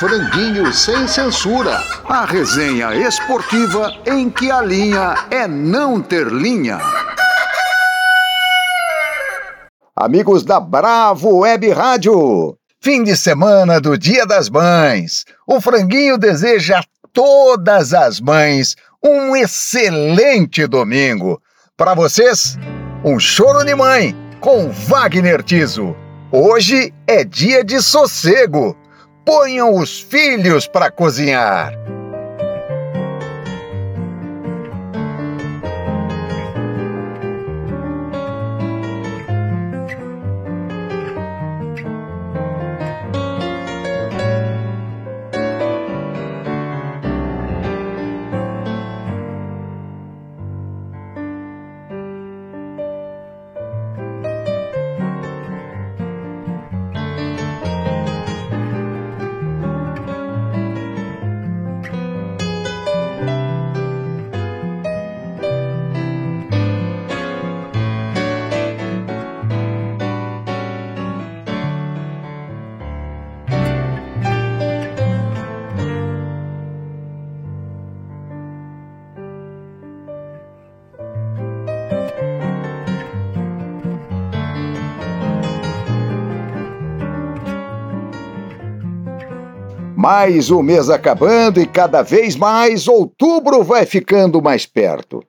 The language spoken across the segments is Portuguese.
Franguinho sem censura. A resenha esportiva em que a linha é não ter linha. Amigos da Bravo Web Rádio, fim de semana do Dia das Mães. O Franguinho deseja a todas as mães um excelente domingo. Para vocês, um choro de mãe com Wagner Tiso. Hoje é dia de sossego. Ponham os filhos para cozinhar. Mais o mês acabando e cada vez mais outubro vai ficando mais perto.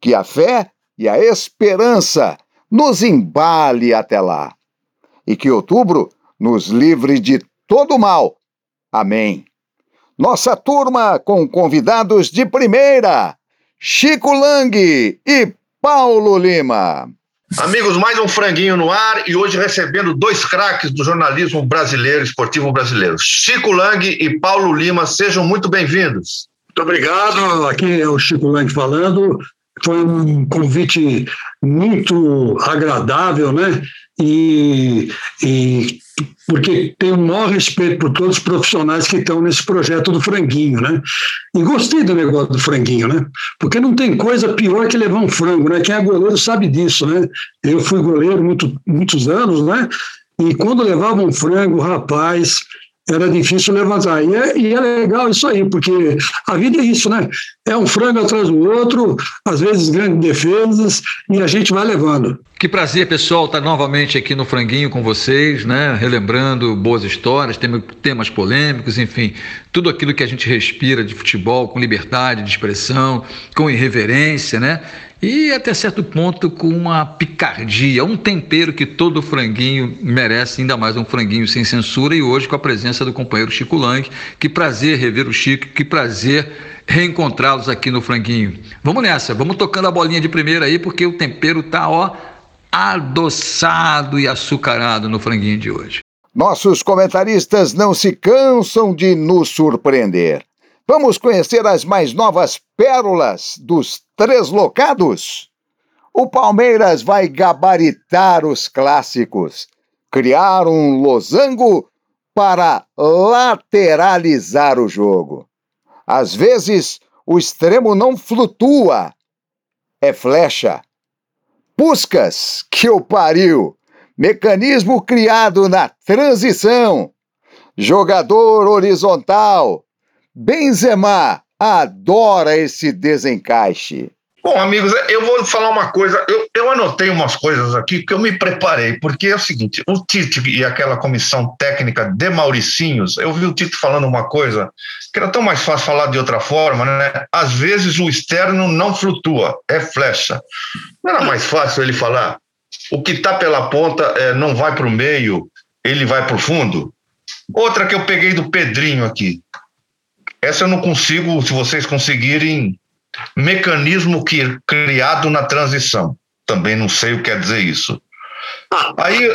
Que a fé e a esperança nos embale até lá. E que outubro nos livre de todo mal. Amém. Nossa turma com convidados de primeira: Chico Lang e Paulo Lima. Amigos, mais um franguinho no ar e hoje recebendo dois craques do jornalismo brasileiro, esportivo brasileiro, Chico Lang e Paulo Lima. Sejam muito bem-vindos. Muito obrigado. Aqui é o Chico Lang falando. Foi um convite muito agradável, né? E, e porque tenho o maior respeito por todos os profissionais que estão nesse projeto do franguinho, né? E gostei do negócio do franguinho, né? Porque não tem coisa pior que levar um frango, né? Quem é goleiro sabe disso, né? Eu fui goleiro muito, muitos anos, né? E quando levava um frango, rapaz, era difícil levantar. E é, e é, legal isso aí, porque a vida é isso, né? É um frango atrás do outro, às vezes grandes defesas, e a gente vai levando. Que prazer, pessoal, estar novamente aqui no Franguinho com vocês, né? Relembrando boas histórias, temas polêmicos, enfim, tudo aquilo que a gente respira de futebol com liberdade de expressão, com irreverência, né? E até certo ponto com uma picardia, um tempero que todo franguinho merece, ainda mais um franguinho sem censura e hoje com a presença do companheiro Chico Lang. Que prazer rever o Chico, que prazer reencontrá-los aqui no franguinho. Vamos nessa, vamos tocando a bolinha de primeira aí porque o tempero tá ó adoçado e açucarado no franguinho de hoje. Nossos comentaristas não se cansam de nos surpreender. Vamos conhecer as mais novas pérolas dos três locados? O Palmeiras vai gabaritar os clássicos, criar um losango para lateralizar o jogo. Às vezes, o extremo não flutua, é flecha. Puscas, que o pariu! Mecanismo criado na transição. Jogador horizontal. Benzema, adora esse desencaixe. Bom, amigos, eu vou falar uma coisa. Eu, eu anotei umas coisas aqui que eu me preparei, porque é o seguinte: o Tite e aquela comissão técnica de Mauricinhos, eu vi o Tite falando uma coisa que era tão mais fácil falar de outra forma, né? Às vezes o externo não flutua, é flecha. Não era mais fácil ele falar? O que está pela ponta é, não vai para o meio, ele vai para o fundo? Outra que eu peguei do Pedrinho aqui. Essa eu não consigo, se vocês conseguirem, mecanismo que, criado na transição. Também não sei o que quer dizer isso. Aí,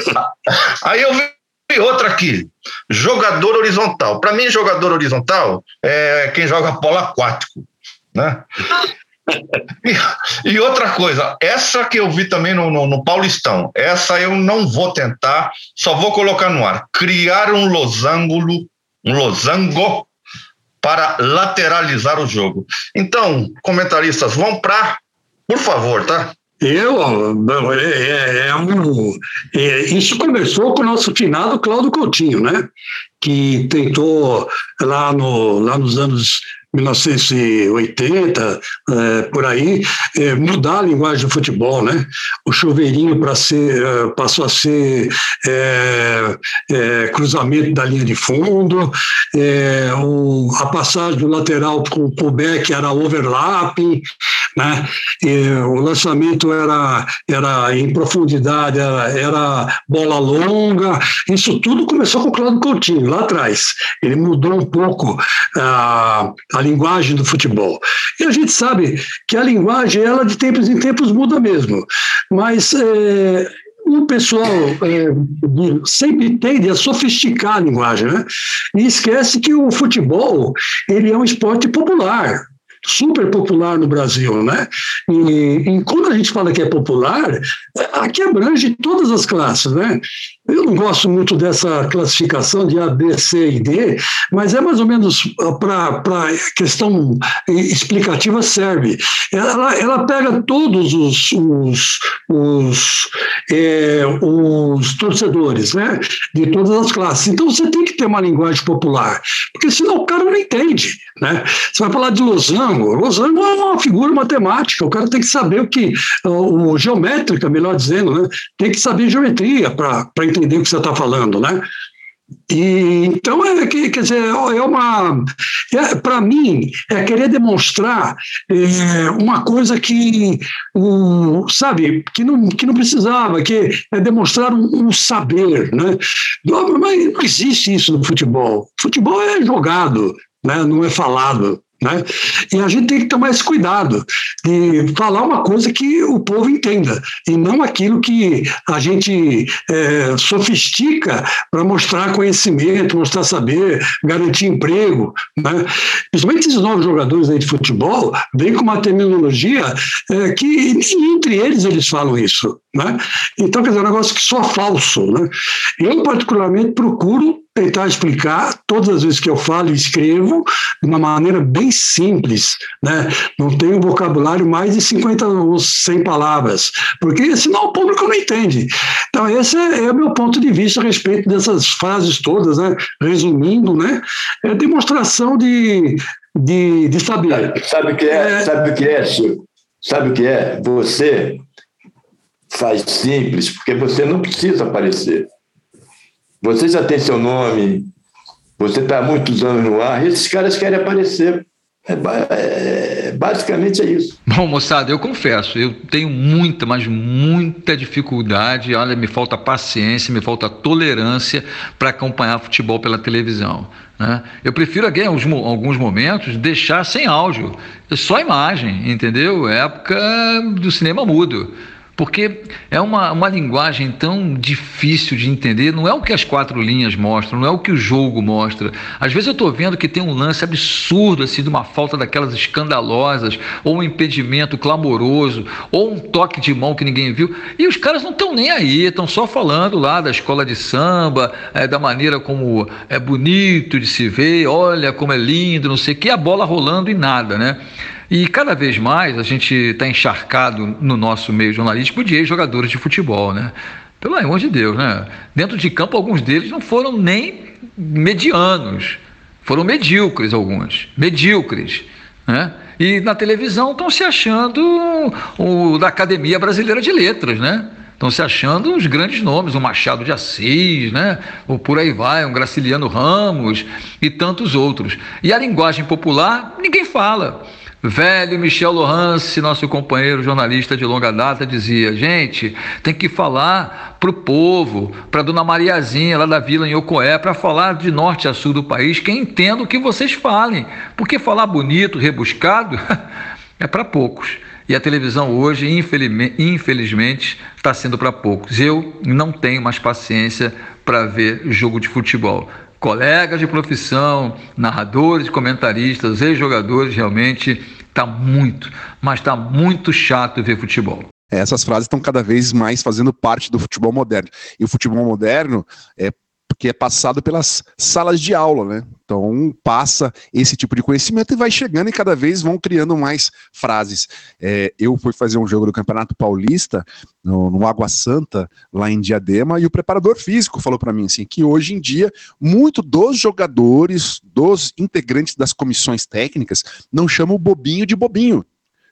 aí eu vi outra aqui, jogador horizontal. Para mim, jogador horizontal é quem joga polo aquático, né? E, e, outra coisa, essa que eu vi também no, no, no, Paulistão, essa eu não vou tentar, só vou colocar no ar. Criar um losango, um losango para lateralizar o jogo. Então, comentaristas, vão para, por favor, tá? Eu, é, é, é um, é, isso começou com o nosso finado Cláudio Coutinho, né? Que tentou lá, no, lá nos anos 1980, é, por aí, é, mudar a linguagem do futebol, né? O chuveirinho para ser é, passou a ser é, cruzamento da linha de fundo, o, a passagem do lateral para o back era overlapping, né? E, o lançamento era, era em profundidade, era, era bola longa. Isso tudo começou com o Claudio Coutinho lá atrás. Ele mudou um pouco a, a a linguagem do futebol. E a gente sabe que a linguagem, ela de tempos em tempos muda mesmo, mas é, o pessoal é, sempre tende a sofisticar a linguagem, né? E esquece que o futebol ele é um esporte popular super popular no Brasil, né? E, e, quando a gente fala que é popular, aqui abrange todas as classes, né? Eu não gosto muito dessa classificação de A, B, C e D, mas é mais ou menos para questão explicativa serve. Ela, ela pega todos os, os, os, é, os torcedores, né? De todas as classes. Então você tem que ter uma linguagem popular, porque senão o cara não entende, né? Você vai falar de losango. Losango é uma figura matemática, o cara tem que saber o que, o, geométrica, melhor dizendo, né? Tem que saber geometria para entender o que você está falando, né? E, então, é, quer dizer, é uma. É, Para mim, é querer demonstrar é, uma coisa que, um, sabe, que não, que não precisava, que é demonstrar um, um saber. Né? Mas não existe isso no futebol. Futebol é jogado, né? não é falado. Né? E a gente tem que tomar esse cuidado de falar uma coisa que o povo entenda, e não aquilo que a gente é, sofistica para mostrar conhecimento, mostrar saber, garantir emprego. Né? Principalmente esses novos jogadores de futebol vêm com uma terminologia é, que entre eles eles falam isso. Né? Então, quer dizer, é um negócio que só falso. Né? Eu, particularmente, procuro tentar explicar todas as vezes que eu falo e escrevo de uma maneira bem simples, né? Não tenho um vocabulário mais de 50 ou 100 palavras, porque senão o público não entende. Então esse é, é o meu ponto de vista a respeito dessas frases todas, né? Resumindo, né? É demonstração de, de, de saber. Sabe o que é? é... Sabe o que é, Chico? Sabe o que é? Você faz simples porque você não precisa aparecer. Você já tem seu nome, você está há muitos anos no ar, e esses caras querem aparecer. É, é, basicamente é isso. Bom, moçada, eu confesso, eu tenho muita, mas muita dificuldade. Olha, me falta paciência, me falta tolerância para acompanhar futebol pela televisão. Né? Eu prefiro em alguns momentos, deixar sem áudio, só imagem, entendeu? Época do cinema mudo porque é uma, uma linguagem tão difícil de entender, não é o que as quatro linhas mostram, não é o que o jogo mostra. Às vezes eu estou vendo que tem um lance absurdo, assim, de uma falta daquelas escandalosas, ou um impedimento clamoroso, ou um toque de mão que ninguém viu, e os caras não estão nem aí, estão só falando lá da escola de samba, é, da maneira como é bonito de se ver, olha como é lindo, não sei o que, a bola rolando e nada, né? E cada vez mais a gente está encharcado no nosso meio jornalístico de ex-jogadores de futebol, né? Pelo amor de Deus, né? Dentro de campo, alguns deles não foram nem medianos, foram medíocres alguns, medíocres, né? E na televisão estão se achando o da Academia Brasileira de Letras, né? Estão se achando os grandes nomes, o Machado de Assis, né? O por aí vai, um Graciliano Ramos e tantos outros. E a linguagem popular, ninguém fala. Velho Michel Lohance, nosso companheiro jornalista de longa data, dizia: gente, tem que falar para o povo, para Dona Mariazinha, lá da vila em Ocoé, para falar de norte a sul do país, que entenda o que vocês falem. Porque falar bonito, rebuscado, é para poucos. E a televisão hoje, infelizmente, está sendo para poucos. Eu não tenho mais paciência para ver jogo de futebol colegas de profissão, narradores, comentaristas, ex-jogadores, realmente está muito, mas está muito chato ver futebol. Essas frases estão cada vez mais fazendo parte do futebol moderno. E o futebol moderno é que é passado pelas salas de aula, né? Então passa esse tipo de conhecimento e vai chegando e cada vez vão criando mais frases. É, eu fui fazer um jogo do Campeonato Paulista no, no Água Santa, lá em Diadema, e o preparador físico falou para mim assim que hoje em dia muito dos jogadores, dos integrantes das comissões técnicas, não chamam o bobinho de bobinho,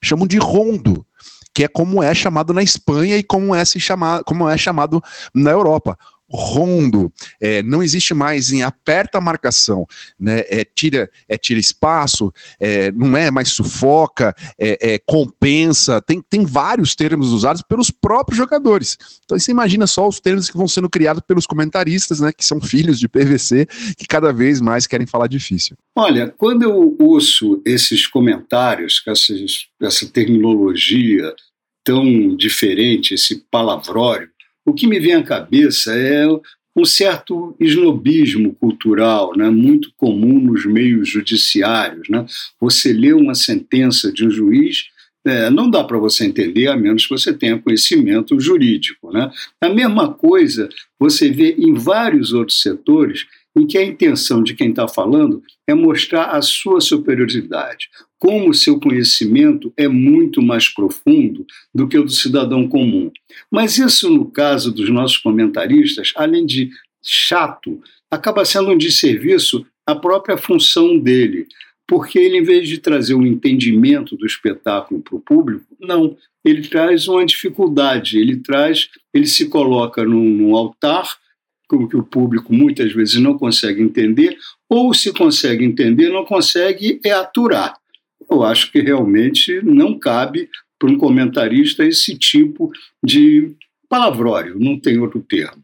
chamam de rondo que é como é chamado na Espanha e como é, se como é chamado na Europa rondo, é, não existe mais em aperta a marcação, né, é, tira, é, tira espaço, é, não é mais sufoca, é, é, compensa, tem, tem vários termos usados pelos próprios jogadores. Então você imagina só os termos que vão sendo criados pelos comentaristas, né, que são filhos de PVC, que cada vez mais querem falar difícil. Olha, quando eu ouço esses comentários, essa, essa terminologia tão diferente, esse palavrório, o que me vem à cabeça é um certo esnobismo cultural, né, muito comum nos meios judiciários. Né? Você lê uma sentença de um juiz, é, não dá para você entender a menos que você tenha conhecimento jurídico. Né? A mesma coisa você vê em vários outros setores em que a intenção de quem está falando é mostrar a sua superioridade, como o seu conhecimento é muito mais profundo do que o do cidadão comum. Mas isso, no caso dos nossos comentaristas, além de chato, acaba sendo um desserviço à própria função dele, porque ele, em vez de trazer um entendimento do espetáculo para o público, não, ele traz uma dificuldade, ele traz, ele se coloca num, num altar como que o público muitas vezes não consegue entender, ou se consegue entender, não consegue é aturar. Eu acho que realmente não cabe para um comentarista esse tipo de palavrório, não tem outro termo.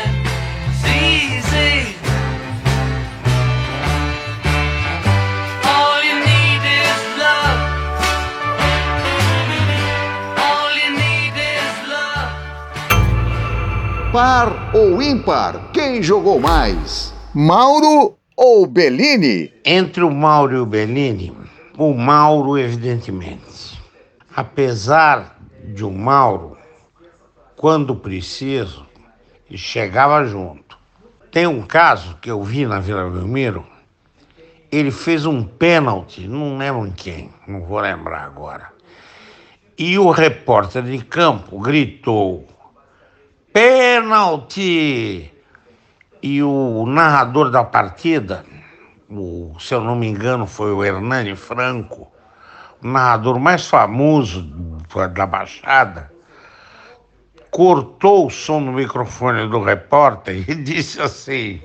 Par ou ímpar? Quem jogou mais? Mauro ou Bellini? Entre o Mauro e o Bellini, o Mauro, evidentemente. Apesar de o Mauro, quando preciso, chegava junto. Tem um caso que eu vi na Vila Belmiro, ele fez um pênalti, não lembro em quem, não vou lembrar agora. E o repórter de campo gritou: pênalti! E o narrador da partida, o, se eu não me engano, foi o Hernani Franco, o narrador mais famoso da Baixada, cortou o som no microfone do repórter e disse assim: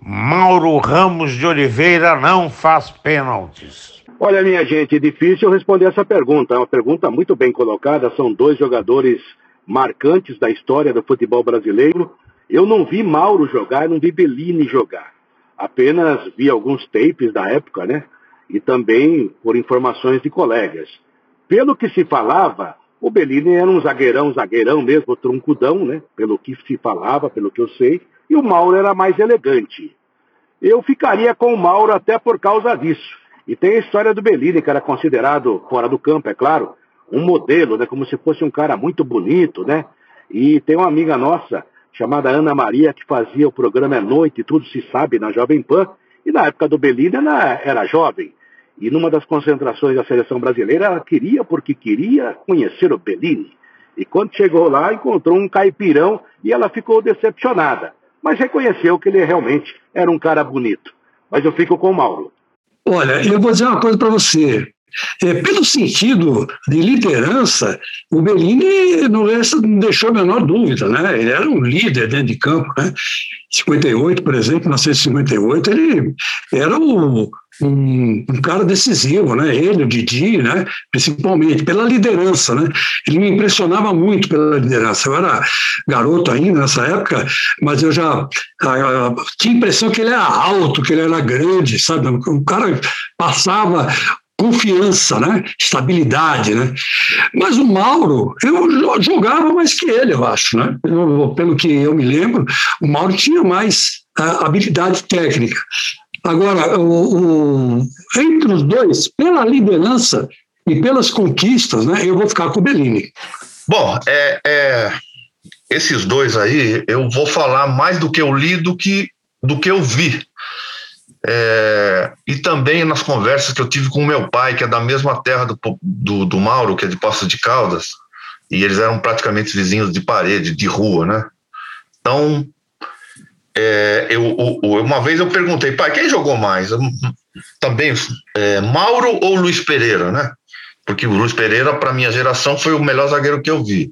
Mauro Ramos de Oliveira não faz pênaltis. Olha, minha gente, é difícil responder essa pergunta. É uma pergunta muito bem colocada. São dois jogadores marcantes da história do futebol brasileiro. Eu não vi Mauro jogar, não vi Bellini jogar. Apenas vi alguns tapes da época, né? E também por informações de colegas. Pelo que se falava, o Bellini era um zagueirão, zagueirão mesmo, troncudão, né? Pelo que se falava, pelo que eu sei. E o Mauro era mais elegante. Eu ficaria com o Mauro até por causa disso. E tem a história do Bellini, que era considerado fora do campo, é claro, um modelo, né? Como se fosse um cara muito bonito, né? E tem uma amiga nossa, chamada Ana Maria, que fazia o programa à noite, tudo se sabe, na Jovem Pan, e na época do Belina ela era jovem. E numa das concentrações da seleção brasileira, ela queria, porque queria conhecer o Bellini. E quando chegou lá, encontrou um caipirão e ela ficou decepcionada. Mas reconheceu que ele realmente era um cara bonito. Mas eu fico com o Mauro. Olha, eu vou dizer uma coisa para você. É, pelo sentido de liderança, o Bellini não, não deixou a menor dúvida, né? Ele era um líder dentro de campo, né? 58, por exemplo, 1958, ele era o, um, um, cara decisivo, né? Ele, o Didi, né? Principalmente pela liderança, né? Ele me impressionava muito pela liderança. Eu era garoto ainda nessa época, mas eu já a, a, tinha a impressão que ele era alto, que ele era grande, sabe? Um cara passava confiança, né? estabilidade. Né? Mas o Mauro, eu jogava mais que ele, eu acho. Né? Eu, pelo que eu me lembro, o Mauro tinha mais uh, habilidade técnica. Agora, o, o, entre os dois, pela liderança e pelas conquistas, né, eu vou ficar com o Bellini. Bom, é, é, esses dois aí, eu vou falar mais do que eu li do que, do que eu vi. É, e também nas conversas que eu tive com meu pai, que é da mesma terra do, do, do Mauro, que é de Poços de Caldas, e eles eram praticamente vizinhos de parede, de rua, né? Então, é, eu, uma vez eu perguntei, pai, quem jogou mais? também, é, Mauro ou Luiz Pereira, né? Porque o Luiz Pereira, para minha geração, foi o melhor zagueiro que eu vi.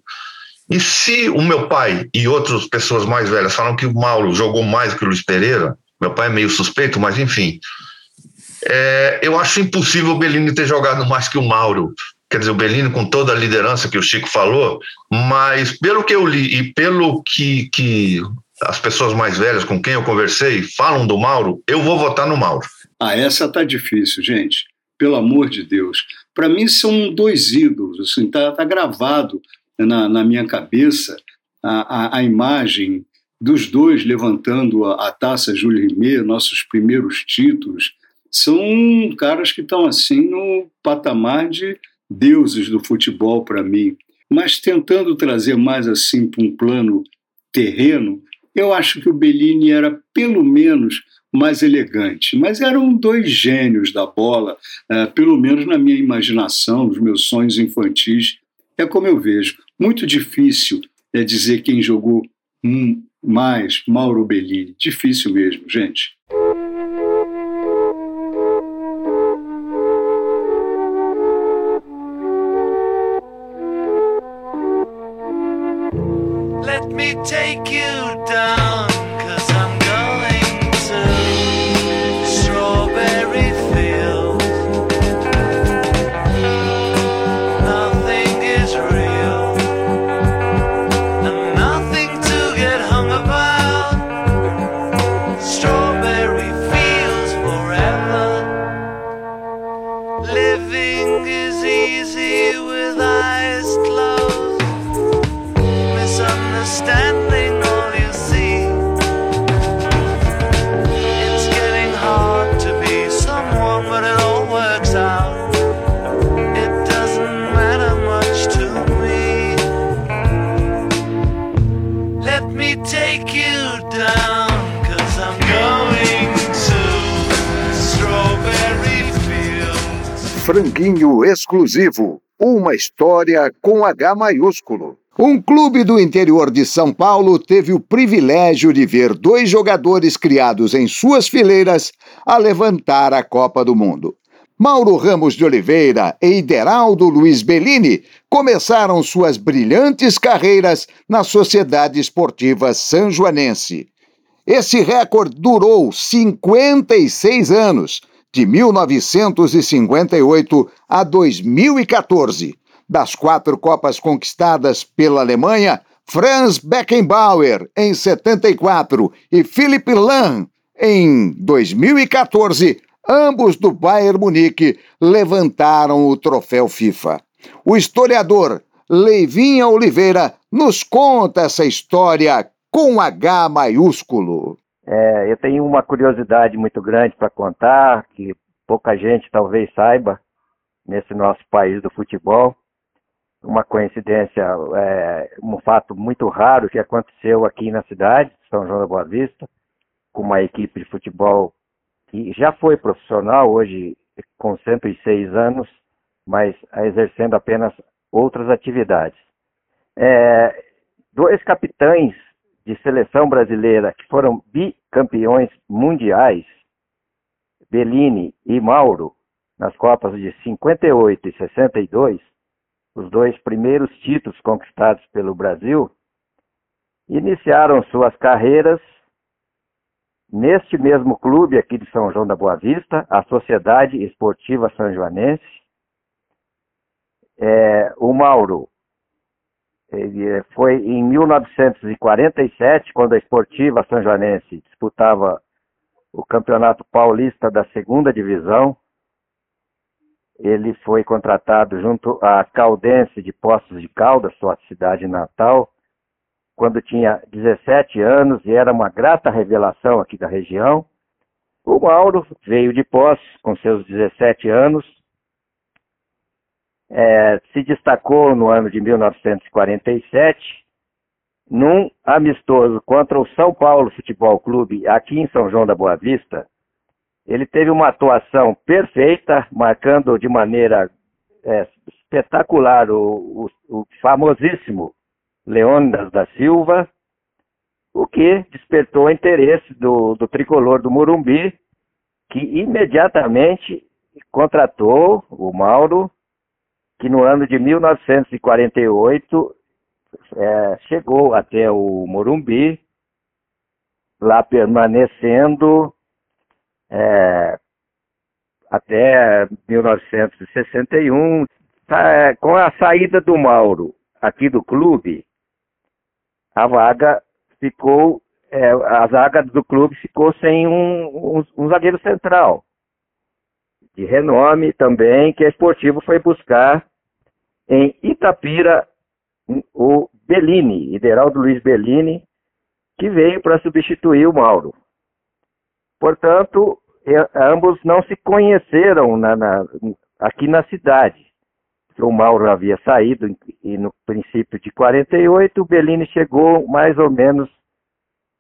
E se o meu pai e outras pessoas mais velhas falam que o Mauro jogou mais que o Luiz Pereira, meu pai é meio suspeito, mas enfim. É, eu acho impossível o Bellini ter jogado mais que o Mauro. Quer dizer, o Bellini com toda a liderança que o Chico falou, mas pelo que eu li e pelo que, que as pessoas mais velhas com quem eu conversei falam do Mauro, eu vou votar no Mauro. Ah, essa tá difícil, gente. Pelo amor de Deus. Para mim são dois ídolos, assim, tá, tá gravado na, na minha cabeça a, a, a imagem dos dois levantando a, a taça Júlio Rimet, nossos primeiros títulos, são caras que estão assim no patamar de deuses do futebol para mim. Mas tentando trazer mais assim para um plano terreno, eu acho que o Bellini era pelo menos mais elegante, mas eram dois gênios da bola, uh, pelo menos na minha imaginação, nos meus sonhos infantis. É como eu vejo. Muito difícil é dizer quem jogou um, mais Mauro Bellini. Difícil mesmo, gente. Let me take you down. Franguinho exclusivo. Uma história com H maiúsculo. Um clube do interior de São Paulo teve o privilégio de ver dois jogadores criados em suas fileiras a levantar a Copa do Mundo. Mauro Ramos de Oliveira e Ideraldo Luiz Bellini começaram suas brilhantes carreiras na Sociedade Esportiva Sanjoanense. Esse recorde durou 56 anos de 1958 a 2014. Das quatro Copas conquistadas pela Alemanha, Franz Beckenbauer em 74 e Philipp Lahm em 2014, ambos do Bayern Munique levantaram o troféu FIFA. O historiador Leivinha Oliveira nos conta essa história com H maiúsculo. É, eu tenho uma curiosidade muito grande para contar, que pouca gente talvez saiba nesse nosso país do futebol. Uma coincidência, é, um fato muito raro que aconteceu aqui na cidade, São João da Boa Vista, com uma equipe de futebol que já foi profissional, hoje com 106 anos, mas exercendo apenas outras atividades. É, dois capitães de seleção brasileira que foram bicampeões mundiais, Bellini e Mauro, nas Copas de 58 e 62, os dois primeiros títulos conquistados pelo Brasil, iniciaram suas carreiras neste mesmo clube aqui de São João da Boa Vista, a Sociedade Esportiva São Joanense. É, o Mauro foi em 1947, quando a Esportiva São Joanense disputava o Campeonato Paulista da Segunda Divisão. Ele foi contratado junto à Caldense de Poços de Caldas, sua cidade natal, quando tinha 17 anos e era uma grata revelação aqui da região. O Mauro veio de Poços com seus 17 anos, é, se destacou no ano de 1947 num amistoso contra o São Paulo Futebol Clube aqui em São João da Boa Vista. Ele teve uma atuação perfeita, marcando de maneira é, espetacular o, o, o famosíssimo Leônidas da Silva, o que despertou o interesse do, do tricolor do Morumbi, que imediatamente contratou o Mauro, que no ano de 1948 é, chegou até o Morumbi, lá permanecendo é, até 1961. Tá, com a saída do Mauro aqui do clube, a vaga ficou, é, a zaga do clube ficou sem um, um, um zagueiro central. De renome também, que a Esportivo foi buscar em Itapira o Bellini, Ideraldo Luiz Bellini, que veio para substituir o Mauro. Portanto, ambos não se conheceram na, na, aqui na cidade o Mauro havia saído e no princípio de 48, o Bellini chegou mais ou menos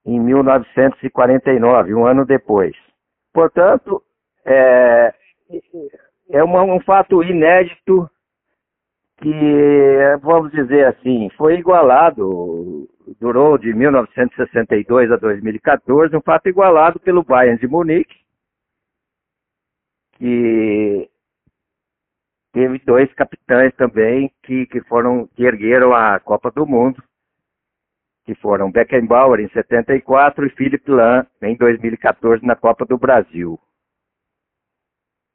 em 1949, um ano depois. Portanto, é, é uma, um fato inédito que, vamos dizer assim, foi igualado, durou de 1962 a 2014, um fato igualado pelo Bayern de Munique, que teve dois capitães também que, que foram que ergueram a Copa do Mundo, que foram Beckenbauer em 74 e Philip Lahm em 2014 na Copa do Brasil.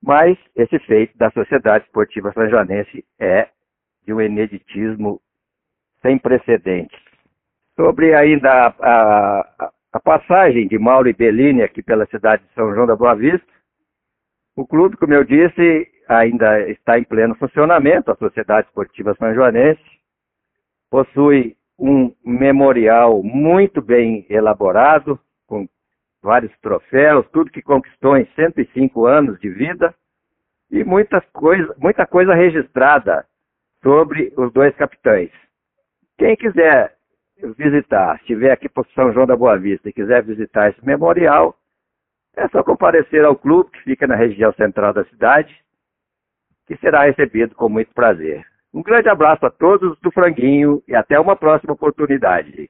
Mas esse feito da Sociedade Esportiva Sanjanense é de um ineditismo sem precedentes. Sobre ainda a, a, a passagem de Mauro e Bellini aqui pela cidade de São João da Boa Vista, o clube, como eu disse, ainda está em pleno funcionamento, a Sociedade Esportiva São Joanense, possui um memorial muito bem elaborado, vários troféus, tudo que conquistou em 105 anos de vida, e muita coisa, muita coisa registrada sobre os dois capitães. Quem quiser visitar, estiver aqui por São João da Boa Vista e quiser visitar esse memorial, é só comparecer ao clube que fica na região central da cidade, que será recebido com muito prazer. Um grande abraço a todos do Franguinho e até uma próxima oportunidade.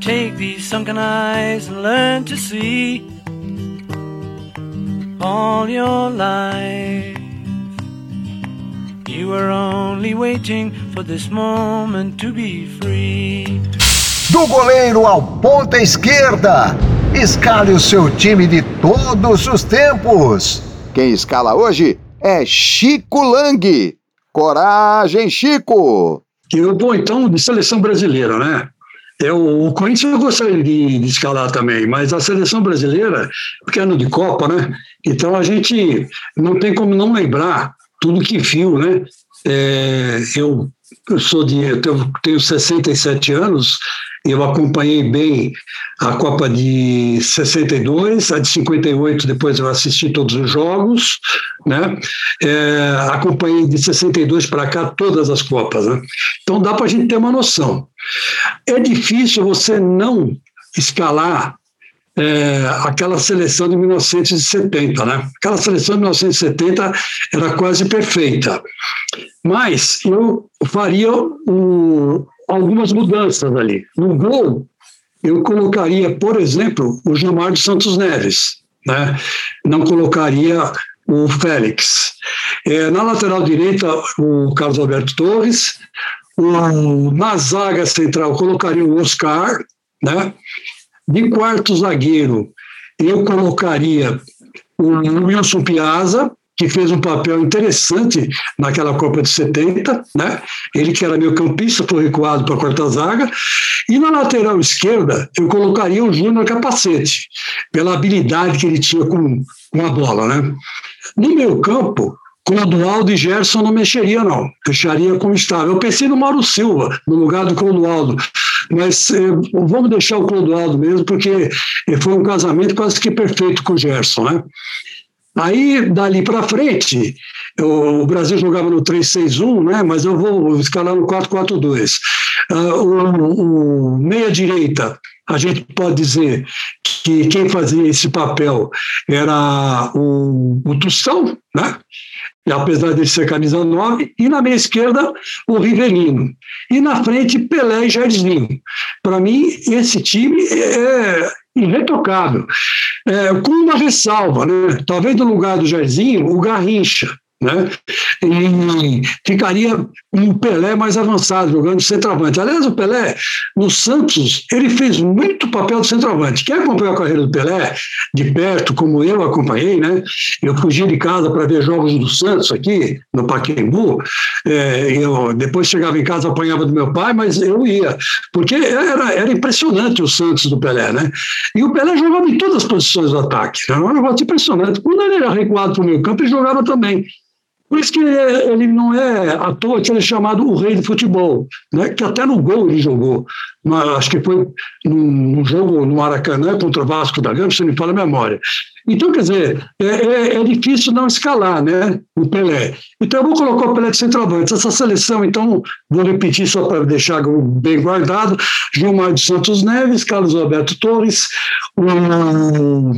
Take these sunken eyes and learn to see all your life. You were only waiting for this moment to be free. Do goleiro ao ponta esquerda, escale o seu time de todos os tempos. Quem escala hoje é Chico Lang Coragem, Chico! Eu, bom, então, de seleção brasileira, né? Eu, o Corinthians eu gostaria de, de, escalar também, mas a seleção brasileira, porque é ano de Copa, né? Então a gente não tem como não lembrar tudo que viu, né? É, eu, eu sou de. Eu tenho 67 anos Eu acompanhei bem a Copa de 62, a de 58, depois eu assisti todos os jogos, né? É, acompanhei de 62 para cá todas as Copas, né? Então dá para a gente ter uma noção. É difícil você não escalar é, aquela seleção de 1970, né? Aquela seleção de 1970 era quase perfeita, mas eu faria um, algumas mudanças ali. No gol, eu colocaria, por exemplo, o Gilmar de Santos Neves, né? Não colocaria o Félix. É, na lateral direita, o Carlos Alberto Torres. O, na zaga central, colocaria o Oscar, né? De quarto zagueiro, eu colocaria o Wilson Piazza, que fez um papel interessante naquela Copa de 70, né? Ele que era meu campista, foi recuado para a quarta zaga. E na lateral esquerda, eu colocaria o Júnior Capacete, pela habilidade que ele tinha com, com a bola, né? No meu campo, Clodoaldo e Gerson não mexeria, não. Deixaria como estava. Eu pensei no Mauro Silva, no lugar do Clodoaldo. Mas eh, vamos deixar o Clodoaldo mesmo, porque foi um casamento quase que perfeito com o Gerson, né? Aí, dali para frente, eu, o Brasil jogava no 3-6-1, né? mas eu vou escalar no 4-4-2. Uh, ah, o, o meia-direita, a gente pode dizer que quem fazia esse papel era o, o Tostão, né? Apesar de ser camisa 9, e na meia esquerda o Rivelino. E na frente Pelé e Jairzinho. Para mim, esse time é irretocável. É, com uma ressalva, né? talvez no lugar do Jairzinho, o Garrincha né? E ficaria um Pelé mais avançado, jogando centroavante. Aliás, o Pelé, no Santos, ele fez muito papel de centroavante. Quem acompanhou a carreira do Pelé de perto, como eu acompanhei, né? Eu fugia de casa para ver jogos do Santos aqui, no Paquembu. É, eu depois chegava em casa, apanhava do meu pai, mas eu ia, porque era, era impressionante o Santos do Pelé, né? E o Pelé jogava em todas as posições do ataque. Era um negócio impressionante. Quando ele era recuado para o meio campo, ele jogava também. Por isso que ele não é à toa que ele é chamado o rei do futebol, né? que até no gol ele jogou. acho que foi num, jogo no Maracanã contra o Vasco da Gama, se não me fala a memória. Então, quer dizer, é, é, é, difícil não escalar né, o Pelé. Então, eu vou colocar o Pelé de centroavante. Essa seleção, então, vou repetir só para deixar bem guardado: Gilmar de Santos Neves, Carlos Alberto Torres, o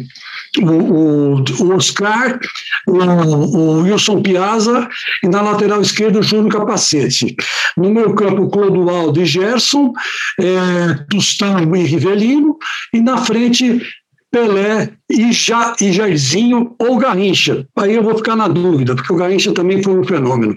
o, o Oscar, o, o, Wilson Piazza e na lateral esquerda o Júnior Capacete. No meu campo, Clodoaldo e Gerson, é, Tostão e Rivelino, e na frente Pelé e, ja, e Jairzinho ou Garrincha. Aí eu vou ficar na dúvida, porque o Garrincha também foi um fenômeno.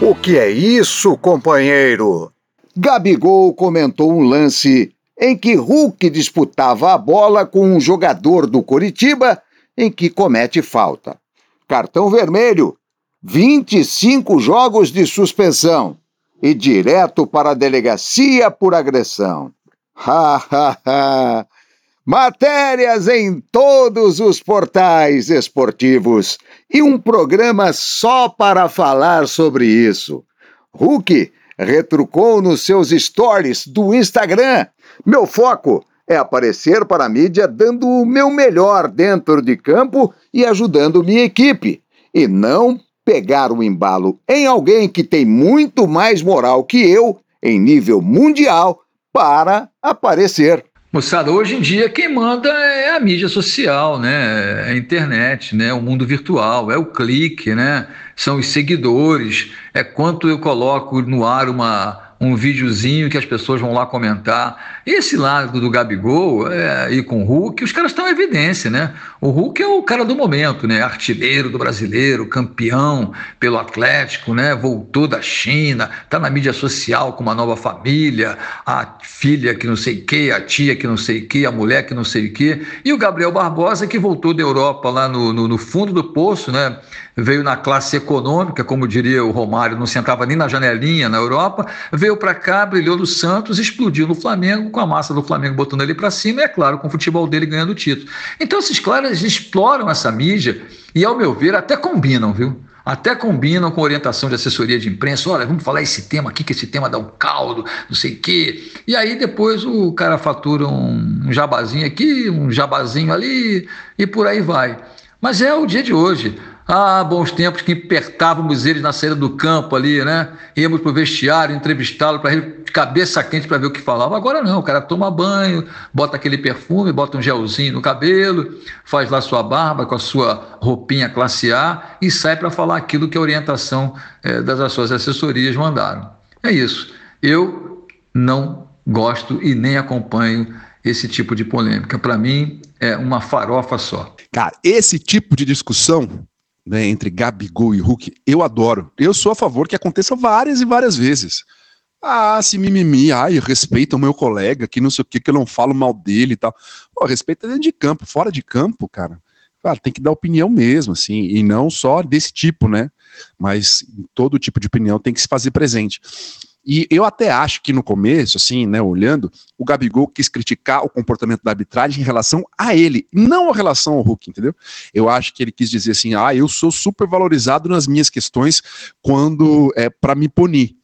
O que é isso, companheiro? Gabigol comentou um lance em que Hulk disputava a bola com um jogador do Coritiba em que comete falta. Cartão vermelho, 25 jogos de suspensão e direto para a delegacia por agressão. Ha, ha, ha. Matérias em todos os portais esportivos e um programa só para falar sobre isso. Hulk retrucou nos seus stories do Instagram. Meu foco é aparecer para a mídia dando o meu melhor dentro de campo e ajudando minha equipe, e não pegar o embalo em alguém que tem muito mais moral que eu em nível mundial para aparecer. Moçada, hoje em dia quem manda é a mídia social, né? É a internet, né? O mundo virtual, é o clique, né? São os seguidores, é quanto eu coloco no ar uma, um videozinho que as pessoas vão lá comentar. Esse lado do Gabigol é, e com o Hulk, os caras estão em evidência, né? O Hulk é o cara do momento, né? Artilheiro do brasileiro, campeão pelo Atlético, né? Voltou da China, tá na mídia social com uma nova família, a filha que não sei o que, a tia que não sei o que, a mulher que não sei o que, e o Gabriel Barbosa que voltou da Europa lá no, no, no fundo do poço, né? Veio na classe econômica, como diria o Romário, não sentava nem na janelinha na Europa, veio para cá, brilhou no Santos, explodiu no Flamengo, com a massa do Flamengo botando ele para cima, e é claro, com o futebol dele ganhando título. Então esses caras exploram essa mídia e, ao meu ver, até combinam, viu? até combinam com orientação de assessoria de imprensa. Olha, vamos falar esse tema aqui, que esse tema dá um caldo, não sei o quê. E aí depois o cara fatura um jabazinho aqui, um jabazinho ali, e por aí vai. Mas é o dia de hoje. Ah, bons tempos que apertávamos eles na saída do campo ali, né? Íamos pro vestiário, entrevistá-lo para ele cabeça quente para ver o que falava. Agora não, o cara toma banho, bota aquele perfume, bota um gelzinho no cabelo, faz lá sua barba com a sua roupinha classe A e sai para falar aquilo que a orientação é, das suas assessorias mandaram. É isso. Eu não gosto e nem acompanho esse tipo de polêmica. Para mim, é uma farofa só. Cara, esse tipo de discussão né, entre Gabigol e Hulk, eu adoro. Eu sou a favor que aconteça várias e várias vezes. Ah, se mimimi, ai, respeita o meu colega, que não sei o que, que eu não falo mal dele e tal. Pô, respeita dentro de campo, fora de campo, cara. Cara, tem que dar opinião mesmo, assim, e não só desse tipo, né? Mas todo tipo de opinião tem que se fazer presente. E eu até acho que no começo, assim, né, olhando, o Gabigol quis criticar o comportamento da arbitragem em relação a ele, não em relação ao Hulk, entendeu? Eu acho que ele quis dizer assim: ah, eu sou super valorizado nas minhas questões quando é para me punir.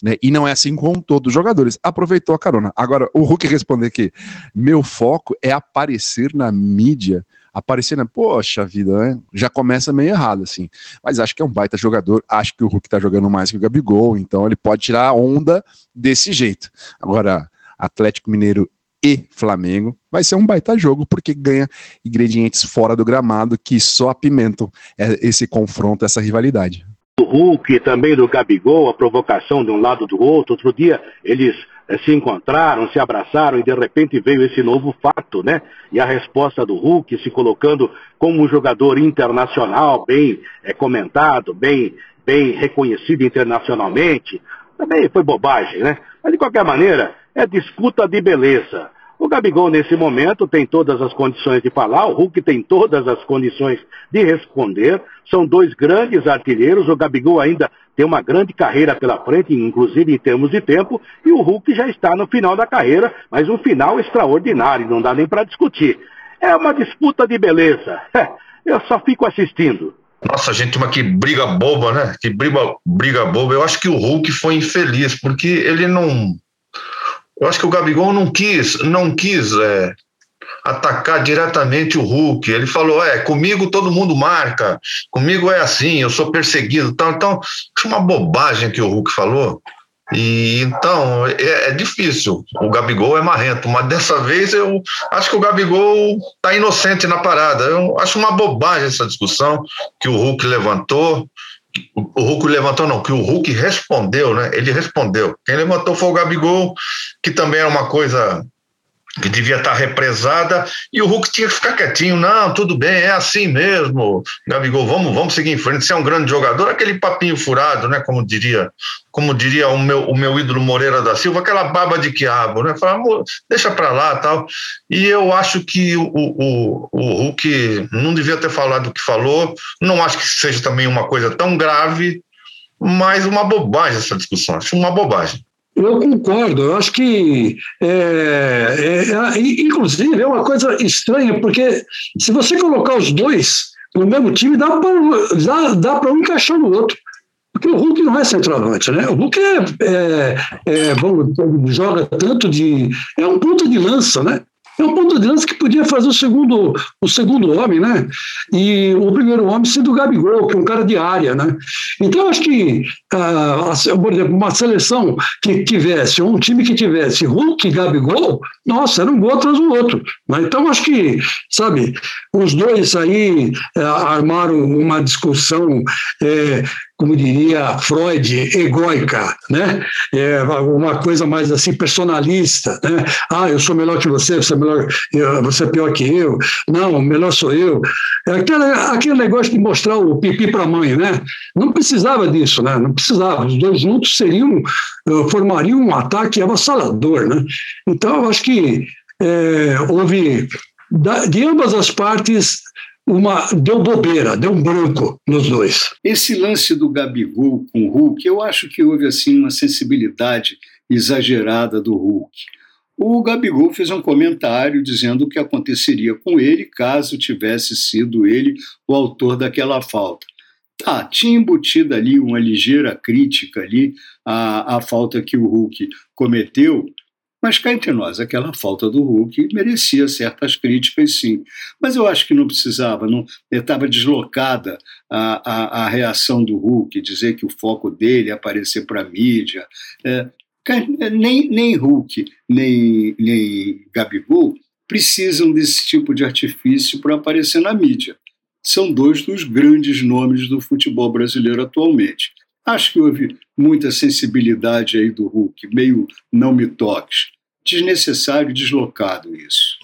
Né? E não é assim com todos os jogadores. Aproveitou a carona. Agora, o Hulk responder que meu foco é aparecer na mídia aparecendo, poxa vida, né? já começa meio errado, assim. Mas acho que é um baita jogador, acho que o Hulk tá jogando mais que o Gabigol, então ele pode tirar a onda desse jeito. Agora, Atlético Mineiro e Flamengo vai ser um baita jogo, porque ganha ingredientes fora do gramado que só apimentam é, esse confronto, essa rivalidade. Do Hulk e também do Gabigol, a provocação de um lado do outro. Outro dia eles se encontraram, se abraçaram e de repente veio esse novo fato, né? E a resposta do Hulk se colocando como um jogador internacional, bem é, comentado, bem, bem reconhecido internacionalmente, também foi bobagem, né? Mas de qualquer maneira, é disputa de beleza. O Gabigol, nesse momento, tem todas as condições de falar, o Hulk tem todas as condições de responder. São dois grandes artilheiros. O Gabigol ainda tem uma grande carreira pela frente, inclusive em termos de tempo, e o Hulk já está no final da carreira, mas um final extraordinário, não dá nem para discutir. É uma disputa de beleza. Eu só fico assistindo. Nossa, gente, uma que briga boba, né? Que briga, briga boba. Eu acho que o Hulk foi infeliz, porque ele não eu acho que o Gabigol não quis, não quis é, atacar diretamente o Hulk. Ele falou: é, comigo todo mundo marca, comigo é assim, eu sou perseguido. Tal. Então, acho uma bobagem que o Hulk falou. E então é, é, difícil. O Gabigol é marrento, mas dessa vez eu acho que o Gabigol está inocente na parada. Eu acho uma bobagem essa discussão que o Hulk levantou o Hulk levantou, não, que o Hulk respondeu, né? Ele respondeu. Quem levantou foi o Gabigol, que também é uma coisa que devia estar represada, e o Hulk tinha que ficar quietinho. Não, tudo bem, é assim mesmo. Gabigol, vamos, vamos seguir em frente. Você é um grande jogador, aquele papinho furado, né? Como diria, como diria o meu, o meu ídolo Moreira da Silva, aquela baba de quiabo, né? Fala, deixa para lá tal. E eu acho que o, o, o Hulk não devia ter falado o que falou. Não acho que seja também uma coisa tão grave, mas uma bobagem essa discussão. Acho uma bobagem. Eu concordo, eu acho que, é, é, é, inclusive, é uma coisa estranha, porque se você colocar os dois no mesmo time, dá para dá, dá um encaixar no outro. Porque o Hulk não é centroavante, né? O Hulk é, é, é bom, joga tanto de. É um ponto de lança, né? É um ponto de lança que podia fazer o segundo, o segundo homem, né? E o primeiro homem sendo o Gabigol, que é um cara de área, né? Então, acho que, uh, por exemplo, uma seleção que tivesse, um time que tivesse Hulk e Gabigol, nossa, era um gol atrás do outro. Né? Então, acho que, sabe, os dois aí uh, armaram uma discussão. Uh, como diria Freud, egóica, né? É uma coisa mais assim personalista, né? Ah, eu sou melhor que você, você é melhor, você é pior que eu. Não, melhor sou eu. É aquele, aquele negócio de mostrar o pipi para a mãe, né? Não precisava disso, né? Não precisava. Os dois juntos seriam eh, formariam um ataque avassalador, né? Então, eu acho que é, houve de ambas as partes uma deu bobeira, deu um branco nos dois. Esse lance do Gabigol com o Hulk, eu acho que houve assim uma sensibilidade exagerada do Hulk. O Gabigol fez um comentário dizendo o que aconteceria com ele caso tivesse sido ele o autor daquela falta. Tá, tinha embutido ali uma ligeira crítica ali à, à falta que o Hulk cometeu, mas cá entre nós, aquela falta do Hulk merecia certas críticas, sim. Mas eu acho que não precisava, não estava deslocada a, a, a, reação do Hulk, dizer que o foco dele é aparecer para a mídia. É, nem, nem Hulk, nem, nem Gabigol precisam desse tipo de artifício para aparecer na mídia. São dois dos grandes nomes do futebol brasileiro atualmente. Acho que houve muita sensibilidade aí do Hulk, meio não me toques. Desnecessário e deslocado isso.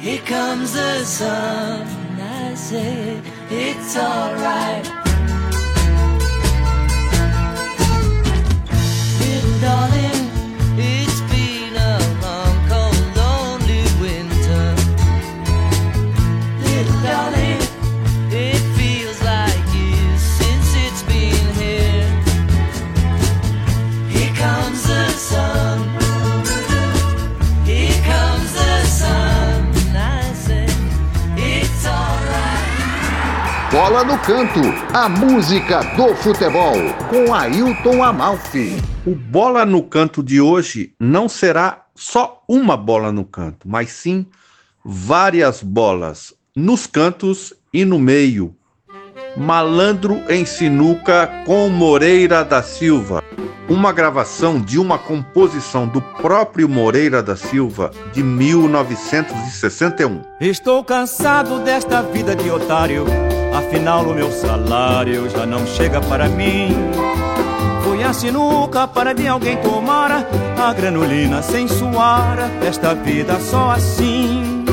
Here comes the sun. I say it's alright. Bola no Canto, a música do futebol, com Ailton Amalfi. O bola no canto de hoje não será só uma bola no canto, mas sim várias bolas nos cantos e no meio. Malandro em Sinuca com Moreira da Silva. Uma gravação de uma composição do próprio Moreira da Silva de 1961. Estou cansado desta vida de otário. Afinal, o meu salário já não chega para mim. Fui a sinuca para de alguém tomar a granulina sem suar desta vida só assim.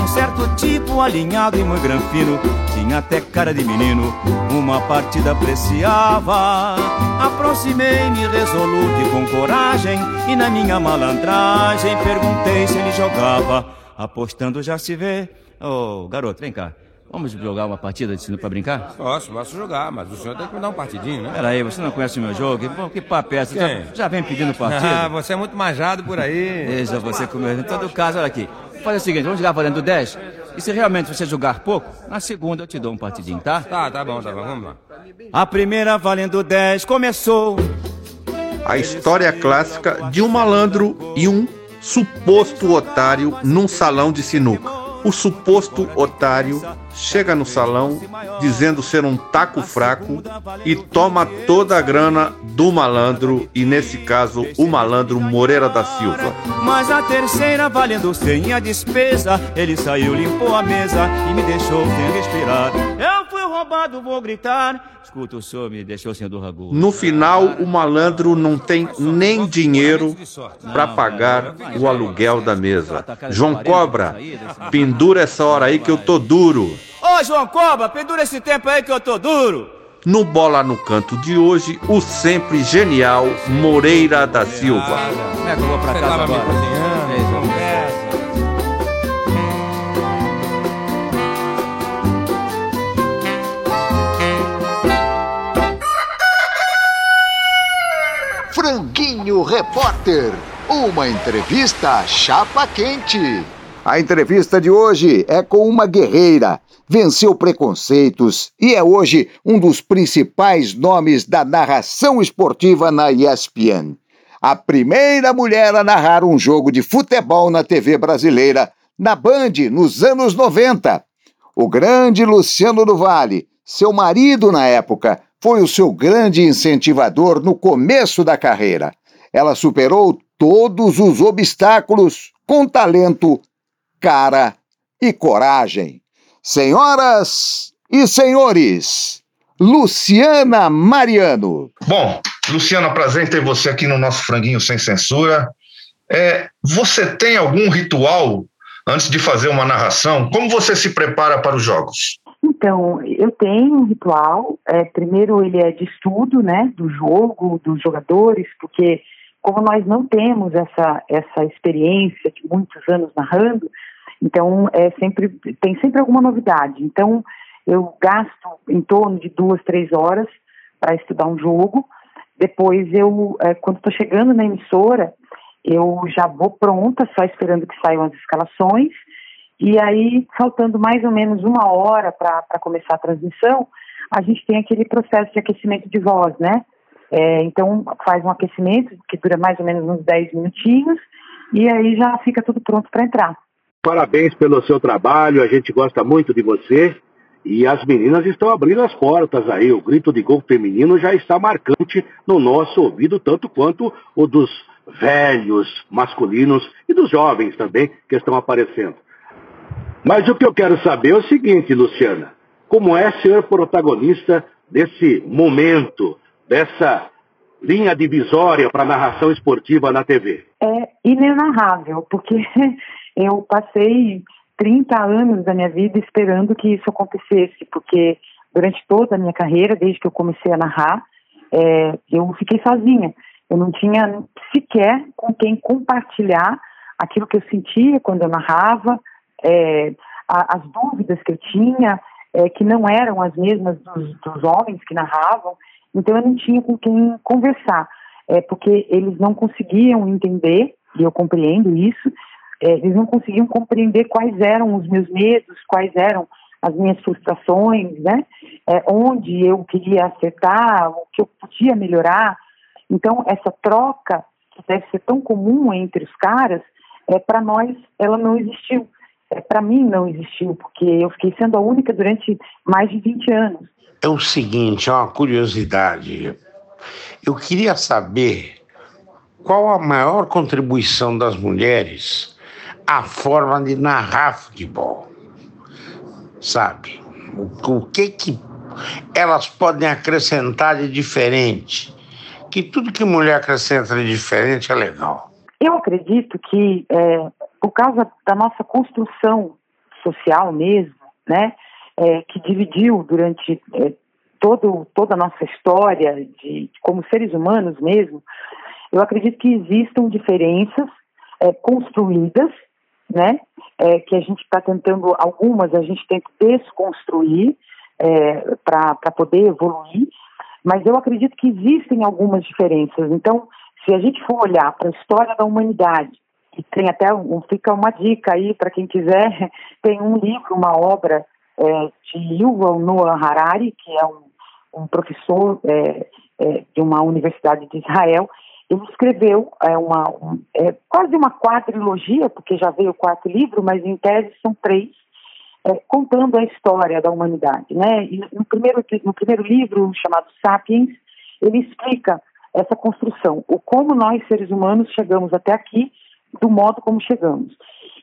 Um certo tipo alinhado e muito granfino tinha até cara de menino. Uma partida apreciava. Aproximei-me resoluto e com coragem. E na minha malandragem perguntei se ele jogava. Apostando já se vê. Ô, garoto, vem cá. Vamos jogar uma partida de sinuca pra brincar? Posso, posso jogar, mas o senhor tem que me dar um partidinho, né? Peraí, você não conhece o meu jogo? Que, papo é esse? Já, já vem pedindo partida? Ah, você é muito manjado por aí. Veja você comigo. Em todo caso, olha aqui. Faz o seguinte, vamos jogar valendo 10? E se realmente você jogar pouco, na segunda eu te dou um partidinho, tá? Tá, tá bom, tá bom, vamos lá. A primeira valendo 10 começou. A história clássica de um malandro e um suposto otário num salão de sinuca. O suposto otário chega no salão dizendo ser um taco fraco e toma toda a grana do malandro, e nesse caso o malandro Moreira da Silva. Mas a terceira valendo 100 a despesa. Ele saiu, limpou a mesa e me deixou sem respirar. Eu fui roubado, vou gritar. Escuta, o senhor me deixou sem do ragu. No final, o malandro não tem nem dinheiro para pagar o aluguel da mesa. João Cobra, pendura essa hora aí que eu tô duro. Ô, João Cobra, pendura esse tempo aí que eu tô duro. No Bola no Canto de hoje, o sempre genial Moreira da Silva. Como é que eu vou pra casa agora? João. conversa. Franguinho Repórter, uma entrevista chapa quente. A entrevista de hoje é com uma guerreira, venceu preconceitos e é hoje um dos principais nomes da narração esportiva na ESPN. A primeira mulher a narrar um jogo de futebol na TV brasileira, na Band, nos anos 90. O grande Luciano do Vale Seu marido, na época, foi o seu grande incentivador no começo da carreira. Ela superou todos os obstáculos com talento, cara e coragem. Senhoras e senhores, Luciana Mariano. Bom, Luciana, prazer em ter você aqui no nosso Franguinho Sem Censura. É, você tem algum ritual antes de fazer uma narração? Como você se prepara para os jogos? Então, eu tenho um ritual. É, primeiro, ele é de estudo, né, do jogo, dos jogadores, porque como nós não temos essa essa experiência de muitos anos narrando, então é sempre tem sempre alguma novidade. Então, eu gasto em torno de duas, três horas para estudar um jogo. Depois, eu é, quando estou chegando na emissora, eu já vou pronta, só esperando que saiam as escalações. E aí, faltando mais ou menos uma hora para começar a transmissão, a gente tem aquele processo de aquecimento de voz, né? É, então, faz um aquecimento que dura mais ou menos uns 10 minutinhos e aí já fica tudo pronto para entrar. Parabéns pelo seu trabalho, a gente gosta muito de você. E as meninas estão abrindo as portas aí. O grito de gol feminino já está marcante no nosso ouvido, tanto quanto o dos velhos masculinos e dos jovens também que estão aparecendo. Mas o que eu quero saber é o seguinte, Luciana: como é ser protagonista desse momento, dessa linha divisória para narração esportiva na TV? É inenarrável, porque eu passei 30 anos da minha vida esperando que isso acontecesse, porque durante toda a minha carreira, desde que eu comecei a narrar, é, eu fiquei sozinha. Eu não tinha sequer com quem compartilhar aquilo que eu sentia quando eu narrava, é, a, as dúvidas que eu tinha, é, que não eram as mesmas dos, dos, homens que narravam. Então eu não tinha com quem conversar, é, porque eles não conseguiam entender, e eu compreendo isso, é, eles não conseguiam compreender quais eram os meus medos, quais eram as minhas frustrações, né? É, onde eu queria acertar, o que eu podia melhorar. Então, essa troca, que deve ser tão comum entre os caras, é, para nós, ela não existiu. É, para mim, não existiu, porque eu fiquei sendo a única durante mais de 20 anos. É o seguinte, é uma curiosidade. Eu queria saber qual a maior contribuição das mulheres à forma de narrar futebol. Sabe? O, o que que elas podem acrescentar de diferente? que tudo que mulher acrescenta de diferente é legal. Eu acredito que, é, por causa da nossa construção social mesmo, né, é, que dividiu durante é, todo, toda a nossa história, de, como seres humanos mesmo, eu acredito que existam diferenças é, construídas, né, é, que a gente está tentando, algumas a gente tem que desconstruir é, para poder evoluir, mas eu acredito que existem algumas diferenças. Então, se a gente for olhar para a história da humanidade, e tem até um, fica uma dica aí para quem quiser, tem um livro, uma obra é, de Yuval Noah Harari, que é um, um professor é, é, de uma universidade de Israel. Ele escreveu é, uma, um, é, quase uma quadrilogia, porque já veio o quarto livro, mas em tese são três, é, contando a história da humanidade. Né? E no, primeiro, no primeiro livro, chamado Sapiens, ele explica essa construção, o como nós, seres humanos, chegamos até aqui, do modo como chegamos.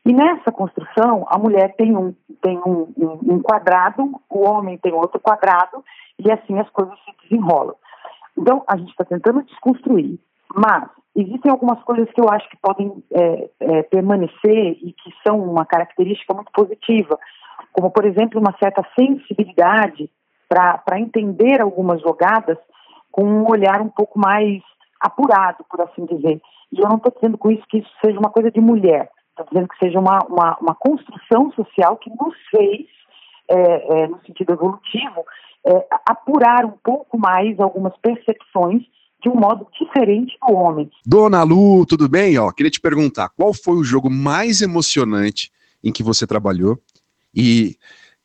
E nessa construção, a mulher tem um, tem um, um, um quadrado, o homem tem outro quadrado, e assim as coisas se desenrolam. Então, a gente está tentando desconstruir, mas existem algumas coisas que eu acho que podem é, é, permanecer e que são uma característica muito positiva como por exemplo uma certa sensibilidade para entender algumas jogadas com um olhar um pouco mais apurado, por assim dizer. E eu não estou dizendo com isso que isso seja uma coisa de mulher, estou dizendo que seja uma, uma, uma, construção social que nos fez, é, é, no sentido evolutivo, é, apurar um pouco mais algumas percepções de um modo diferente do homem. Dona Lu, tudo bem? Ó, queria te perguntar, qual foi o jogo mais emocionante em que você trabalhou e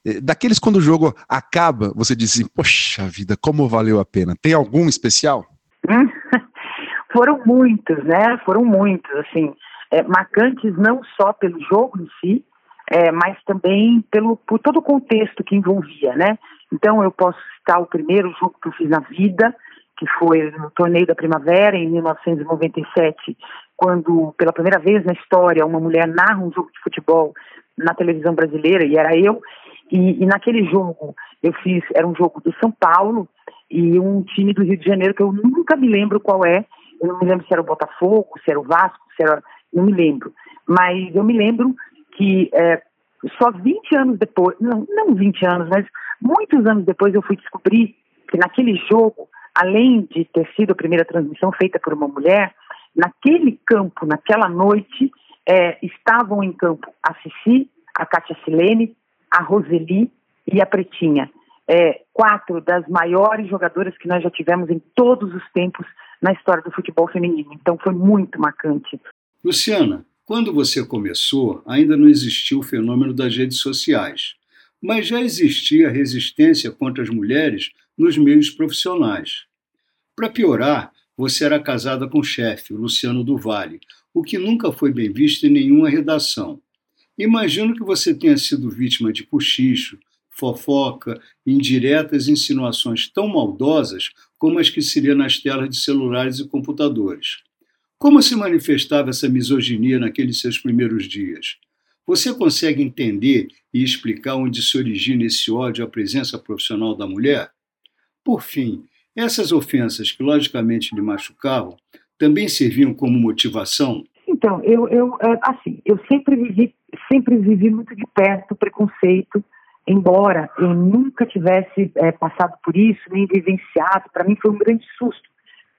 eh, daqueles quando o jogo acaba, você diz assim, poxa vida, como valeu a pena. Tem algum especial? Foram muitos, né? Foram muitos, assim, é, marcantes não só pelo jogo em si, é, mas também pelo, por todo o contexto que envolvia, né? Então eu posso citar o primeiro jogo que eu fiz na vida, que foi no torneio da primavera em 1997, quando pela primeira vez na história uma mulher narra um jogo de futebol na televisão brasileira e era eu. E, e naquele jogo eu fiz era um jogo do São Paulo e um time do Rio de Janeiro que eu nunca me lembro qual é. Eu não me lembro se era o Botafogo, se era o Vasco, se era não me lembro. Mas eu me lembro que é, só 20 anos depois, não, não 20 anos, mas muitos anos depois eu fui descobrir que naquele jogo, além de ter sido a primeira transmissão feita por uma mulher, naquele campo, naquela noite, é, estavam em campo a Cici, a Kátia Silene, a Roseli e a Pretinha. É, quatro das maiores jogadoras que nós já tivemos em todos os tempos na história do futebol feminino. Então foi muito marcante. Luciana, quando você começou, ainda não existia o fenômeno das redes sociais, mas já existia resistência contra as mulheres nos meios profissionais. Para piorar, você era casada com o chefe, o Luciano do Vale, o que nunca foi bem visto em nenhuma redação. Imagino que você tenha sido vítima de cochicho, fofoca, indiretas insinuações tão maldosas como as que se lê nas telas de celulares e computadores. Como se manifestava essa misoginia naqueles seus primeiros dias? Você consegue entender e explicar onde se origina esse ódio à presença profissional da mulher? Por fim, essas ofensas que logicamente lhe machucavam também serviam como motivação? Então, eu, eu é, assim, eu sempre vivi, sempre vivi muito de perto o preconceito, embora eu nunca tivesse é, passado por isso, nem vivenciado. Para mim foi um grande susto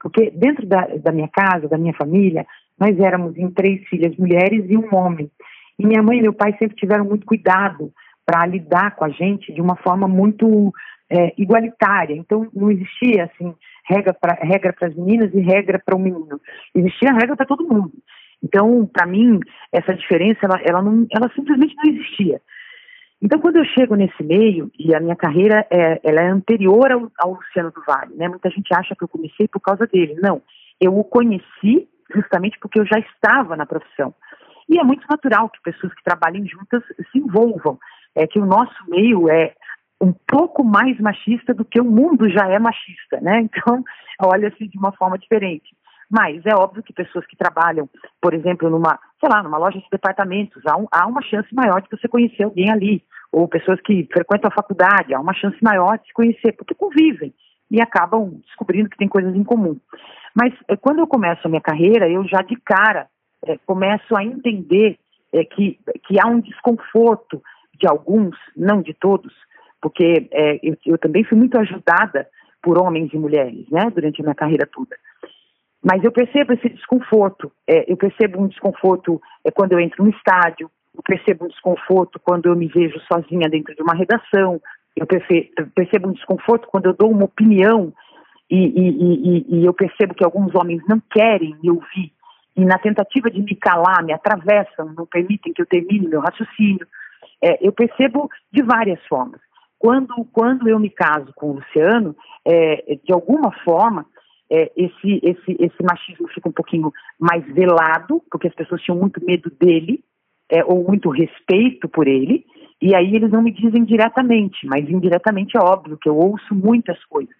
porque dentro da, da minha casa, da minha família, nós éramos em três filhas mulheres e um homem. E minha mãe e meu pai sempre tiveram muito cuidado para lidar com a gente de uma forma muito é, igualitária. Então não existia assim regra para regra as meninas e regra para o menino. Existia regra para todo mundo. Então, para mim, essa diferença ela, ela, não, ela simplesmente não existia. Então, quando eu chego nesse meio, e a minha carreira é, ela é anterior ao, ao, Luciano do Vale, né? Muita gente acha que eu comecei por causa dele. Não, eu o conheci justamente porque eu já estava na profissão. E é muito natural que pessoas que trabalhem juntas se envolvam. É que o nosso meio é um pouco mais machista do que o mundo já é machista, né? Então, olha-se de uma forma diferente. Mas é óbvio que pessoas que trabalham, por exemplo, numa, sei lá, numa loja de departamentos, há, um, há uma chance maior de você conhecer alguém ali. Ou pessoas que frequentam a faculdade, há uma chance maior de se conhecer, porque convivem e acabam descobrindo que tem coisas em comum. Mas é, quando eu começo a minha carreira, eu já de cara é, começo a entender é, que, que há um desconforto de alguns, não de todos, porque é, eu, eu, também fui muito ajudada por homens e mulheres, né, durante a minha carreira toda. Mas eu percebo esse desconforto. É, eu percebo um desconforto é, quando eu entro no estádio, eu percebo um desconforto quando eu me vejo sozinha dentro de uma redação, eu percebo um desconforto quando eu dou uma opinião e, e, e, e eu percebo que alguns homens não querem me ouvir e na tentativa de me calar, me atravessam, não permitem que eu termine meu raciocínio. É, eu percebo de várias formas. Quando, quando eu me caso com o Luciano, é, de alguma forma, é, esse, esse, esse machismo fica um pouquinho mais velado, porque as pessoas tinham muito medo dele, é, ou muito respeito por ele, e aí eles não me dizem diretamente, mas indiretamente é óbvio que eu ouço muitas coisas.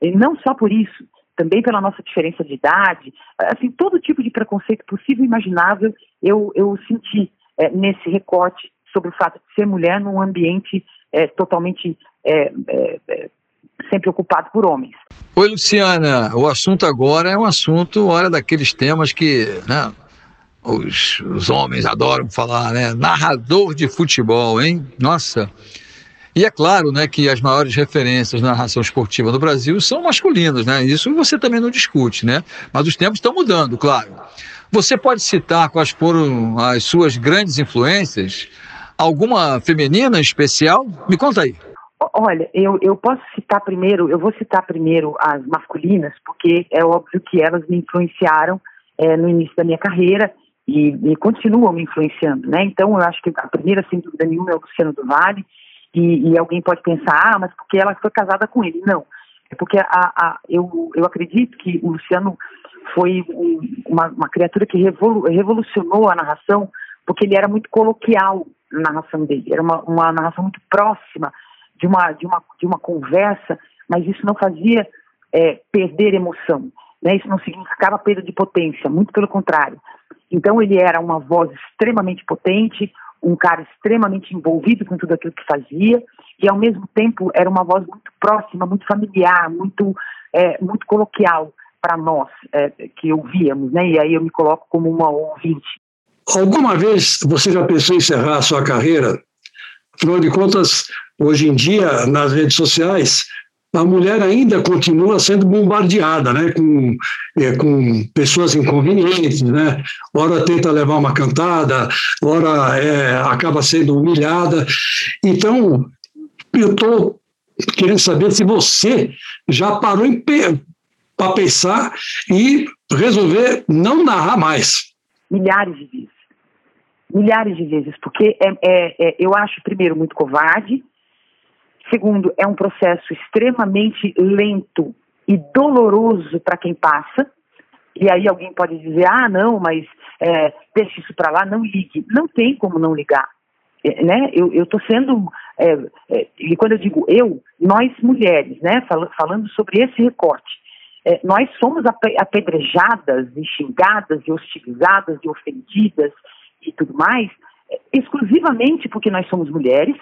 E não só por isso, também pela nossa diferença de idade, assim, todo tipo de preconceito possível e imaginável eu, eu senti é, nesse recorte sobre o fato de ser mulher num ambiente é, totalmente é, é, é sempre ocupado por homens. Oi, Luciana. O assunto agora é um assunto, hora daqueles temas que né, os, os homens adoram falar, né? Narrador de futebol, hein? Nossa. E é claro, né, que as maiores referências na narração esportiva no Brasil são masculinas, né? Isso você também não discute, né? Mas os tempos estão mudando, claro. Você pode citar quais foram as suas grandes influências? Alguma feminina especial? Me conta aí. Olha, eu, eu posso citar primeiro, eu vou citar primeiro as masculinas, porque é óbvio que elas me influenciaram é, no início da minha carreira e, e, continuam me influenciando, né? Então, eu acho que a primeira, sem dúvida nenhuma, é o Luciano do Vale, e, e alguém pode pensar, ah, mas porque ela foi casada com ele? Não, é porque a, a, eu, eu acredito que o Luciano foi um, uma, uma criatura que revolu, revolucionou a narração, porque ele era muito coloquial, narração dele. Era uma, uma narração muito próxima de uma, de, uma, de uma conversa, mas isso não fazia é, perder emoção. Né? Isso não significava perda de potência, muito pelo contrário. Então ele era uma voz extremamente potente, um cara extremamente envolvido com tudo aquilo que fazia, e ao mesmo tempo era uma voz muito próxima, muito familiar, muito, é, muito coloquial para nós é, que ouvíamos, né? E aí eu me coloco como uma ouvinte. Alguma vez você já pensou em encerrar a sua carreira? Afinal de contas, hoje em dia, nas redes sociais, a mulher ainda continua sendo bombardeada, né, com, é, com pessoas inconvenientes, né, ora tenta levar uma cantada, ora é, acaba sendo humilhada. Então, eu estou querendo saber se você já parou para pensar e resolver não narrar mais. Milhares de vezes. Milhares de vezes, porque é, é, é eu acho, primeiro, muito covarde, Segundo, é um processo extremamente lento e doloroso para quem passa. E aí alguém pode dizer, ah, não, mas é, deixe isso para lá, não ligue. Não tem como não ligar. É, né? Eu estou sendo, é, é, e quando eu digo eu, nós mulheres, né, Fal falando sobre esse recorte, é, nós somos apedrejadas e xingadas e hostilizadas e ofendidas e tudo mais, é, exclusivamente porque nós somos mulheres,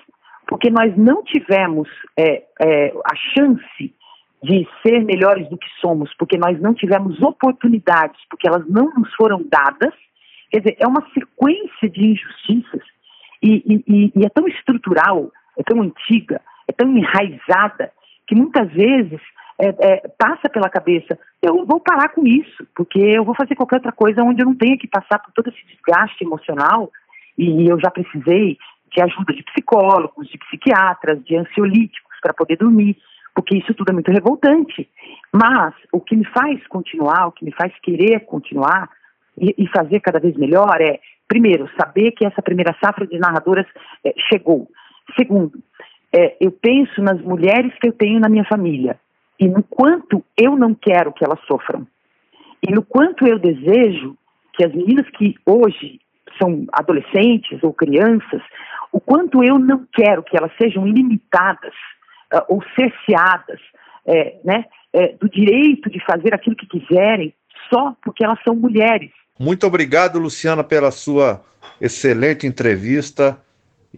porque nós não tivemos é, é, a chance de ser melhores do que somos, porque nós não tivemos oportunidades, porque elas não nos foram dadas. Quer dizer, é uma sequência de injustiças e, e, e é tão estrutural, é tão antiga, é tão enraizada, que muitas vezes é, é, passa pela cabeça, eu vou parar com isso, porque eu vou fazer qualquer outra coisa onde eu não tenha que passar por todo esse desgaste emocional, e eu já precisei de ajuda de psicólogos, de psiquiatras, de ansiolíticos para poder dormir, porque isso tudo é muito revoltante. Mas o que me faz continuar, o que me faz querer continuar e, e fazer cada vez melhor é, primeiro, saber que essa primeira safra de narradoras é, chegou. Segundo, é, eu penso nas mulheres que eu tenho na minha família e no quanto eu não quero que elas sofram. E no quanto eu desejo que as meninas que hoje são adolescentes ou crianças o quanto eu não quero que elas sejam limitadas uh, ou cerceadas é, né, é, do direito de fazer aquilo que quiserem só porque elas são mulheres. Muito obrigado, Luciana, pela sua excelente entrevista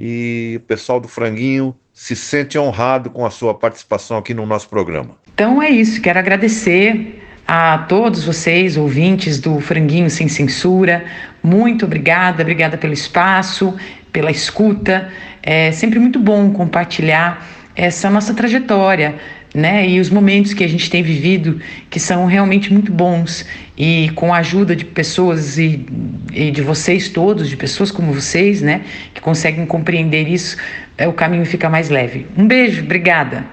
e o pessoal do Franguinho se sente honrado com a sua participação aqui no nosso programa. Então é isso, quero agradecer a todos vocês, ouvintes do Franguinho Sem Censura. Muito obrigada, obrigada pelo espaço pela escuta. É sempre muito bom compartilhar essa nossa trajetória, né? E os momentos que a gente tem vivido que são realmente muito bons e com a ajuda de pessoas e, e de vocês todos, de pessoas como vocês, né? Que conseguem compreender isso, é, o caminho fica mais leve. Um beijo, obrigada.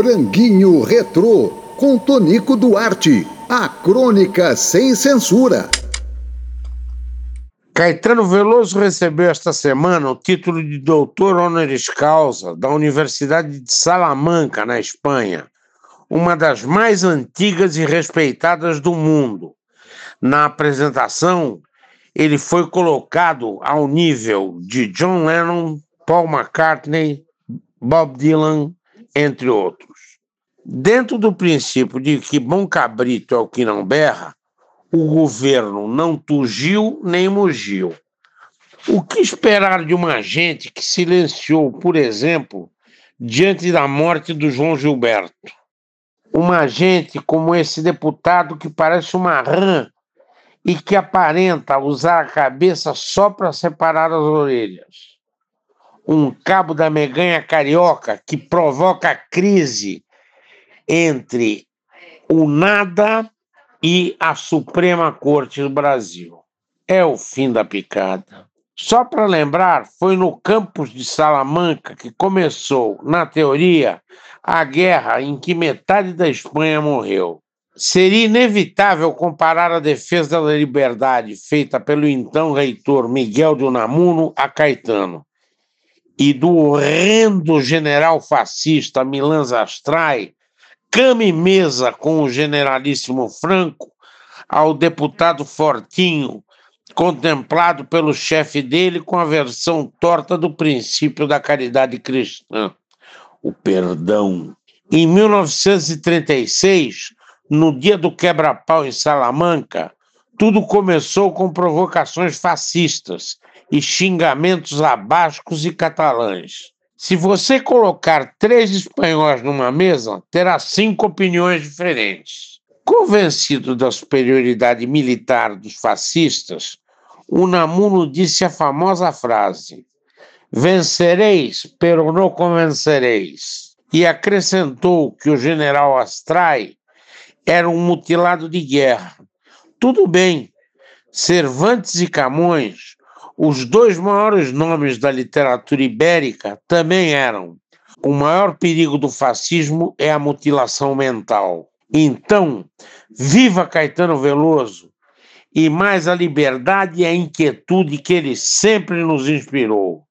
Franguinho Retrô, com Tonico Duarte. A crônica sem censura. Caetano Veloso recebeu esta semana o título de doutor honoris causa da Universidade de Salamanca, na Espanha, uma das mais antigas e respeitadas do mundo. Na apresentação, ele foi colocado ao nível de John Lennon, Paul McCartney, Bob Dylan, entre outros. Dentro do princípio de que bom cabrito é o que não berra, o governo não tugiu nem mugiu. O que esperar de uma gente que silenciou, por exemplo, diante da morte do João Gilberto? Uma gente como esse deputado que parece uma rã e que aparenta usar a cabeça só para separar as orelhas. Um cabo da meganha carioca que provoca crise entre o nada e a Suprema Corte do Brasil. É o fim da picada. Só para lembrar, foi no campus de Salamanca que começou, na teoria, a guerra em que metade da Espanha morreu. Seria inevitável comparar a defesa da liberdade feita pelo então reitor Miguel de Unamuno a Caetano e do horrendo general fascista Milan Zastrai, cama e mesa com o generalíssimo Franco, ao deputado Fortinho, contemplado pelo chefe dele com a versão torta do princípio da caridade cristã, o perdão. Em 1936, no dia do quebra-pau em Salamanca, tudo começou com provocações fascistas e xingamentos abascos e catalães. Se você colocar três espanhóis numa mesa, terá cinco opiniões diferentes. Convencido da superioridade militar dos fascistas, Unamuno disse a famosa frase: Vencereis, pero não convencereis. E acrescentou que o general Astrai era um mutilado de guerra. Tudo bem, Cervantes e Camões, os dois maiores nomes da literatura ibérica, também eram. O maior perigo do fascismo é a mutilação mental. Então, viva Caetano Veloso e mais a liberdade e a inquietude que ele sempre nos inspirou.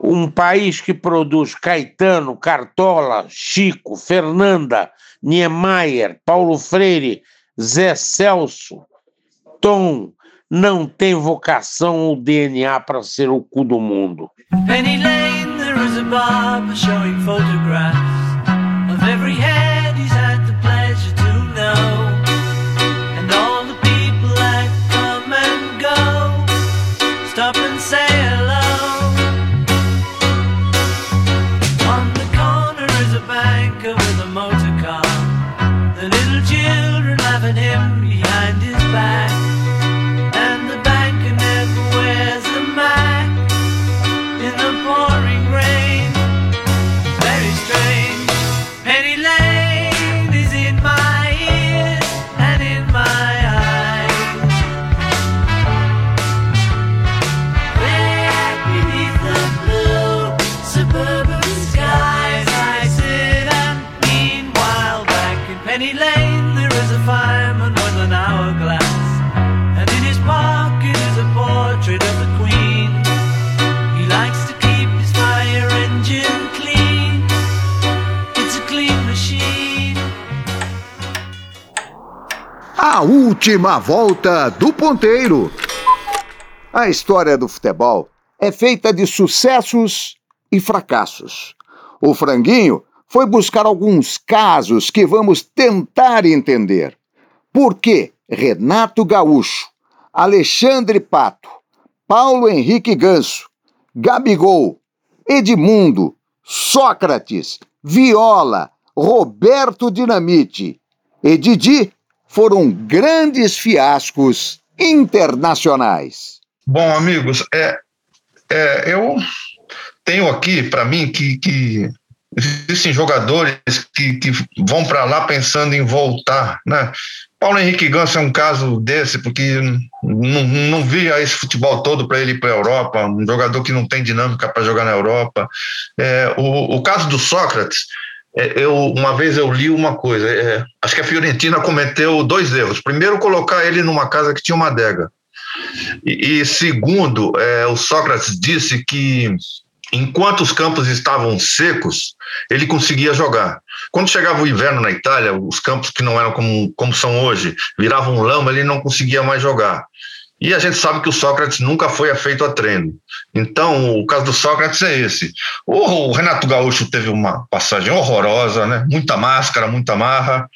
Um país que produz Caetano, Cartola, Chico, Fernanda, Niemeyer, Paulo Freire, Zé Celso, Tom, não tem vocação ou DNA para ser o cu do mundo. Penny Lane, there is a barber showing photographs of every head última volta do ponteiro. A história do futebol é feita de sucessos e fracassos. O Franguinho foi buscar alguns casos que vamos tentar entender. Por que Renato Gaúcho, Alexandre Pato, Paulo Henrique Ganso, Gabigol, Edmundo, Sócrates, Viola, Roberto Dinamite e Didi foram grandes fiascos internacionais. Bom, amigos, é, é, eu tenho aqui para mim que, que existem jogadores que, que vão para lá pensando em voltar, né? Paulo Henrique Ganso é um caso desse, porque não, via esse futebol todo para ele ir para a Europa, um jogador que não tem dinâmica para jogar na Europa. É, o, o caso do Sócrates, eu, uma vez eu li uma coisa, é, acho que a Fiorentina cometeu dois erros. Primeiro, colocar ele numa casa que tinha uma adega. E, e segundo, é, o Sócrates disse que enquanto os campos estavam secos, ele conseguia jogar. Quando chegava o inverno na Itália, os campos que não eram como, como são hoje, viravam lama, ele não conseguia mais jogar. E a gente sabe que o Sócrates nunca foi afeito a treino. Então, o caso do Sócrates é esse. O Renato Gaúcho teve uma passagem horrorosa, né? Muita máscara, muita marra.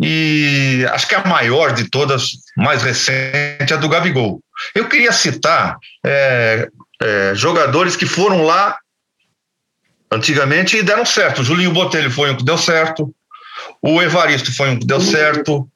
E acho que a maior de todas, mais recente, é a do Gabigol. Eu queria citar é, é, jogadores que foram lá antigamente e deram certo. O Julinho Botelho foi um que deu certo. O Evaristo foi um que deu certo.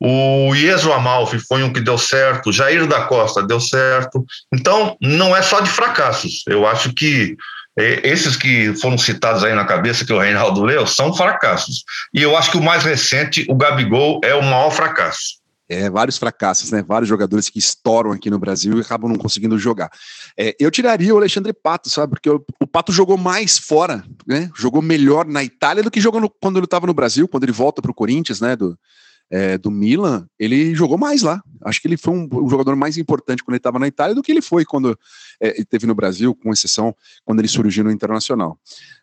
O Ieso Amalfi foi um que deu certo, Jair da Costa deu certo. Então, não é só de fracassos. Eu acho que é, esses que foram citados aí na cabeça, que o Reinaldo leu, são fracassos. E eu acho que o mais recente, o Gabigol, é o maior fracasso. É, vários fracassos, né? Vários jogadores que estouram aqui no Brasil e acabam não conseguindo jogar. É, eu tiraria o Alexandre Pato, sabe? Porque o, o, Pato jogou mais fora, né? Jogou melhor na Itália do que jogou no, quando ele estava no Brasil, quando ele volta para o Corinthians, né? Do, é, do Milan, ele jogou mais lá. Acho que ele foi um, um jogador mais importante quando ele estava na Itália do que ele foi quando é, ele teve no Brasil, com exceção quando ele surgiu no Internacional.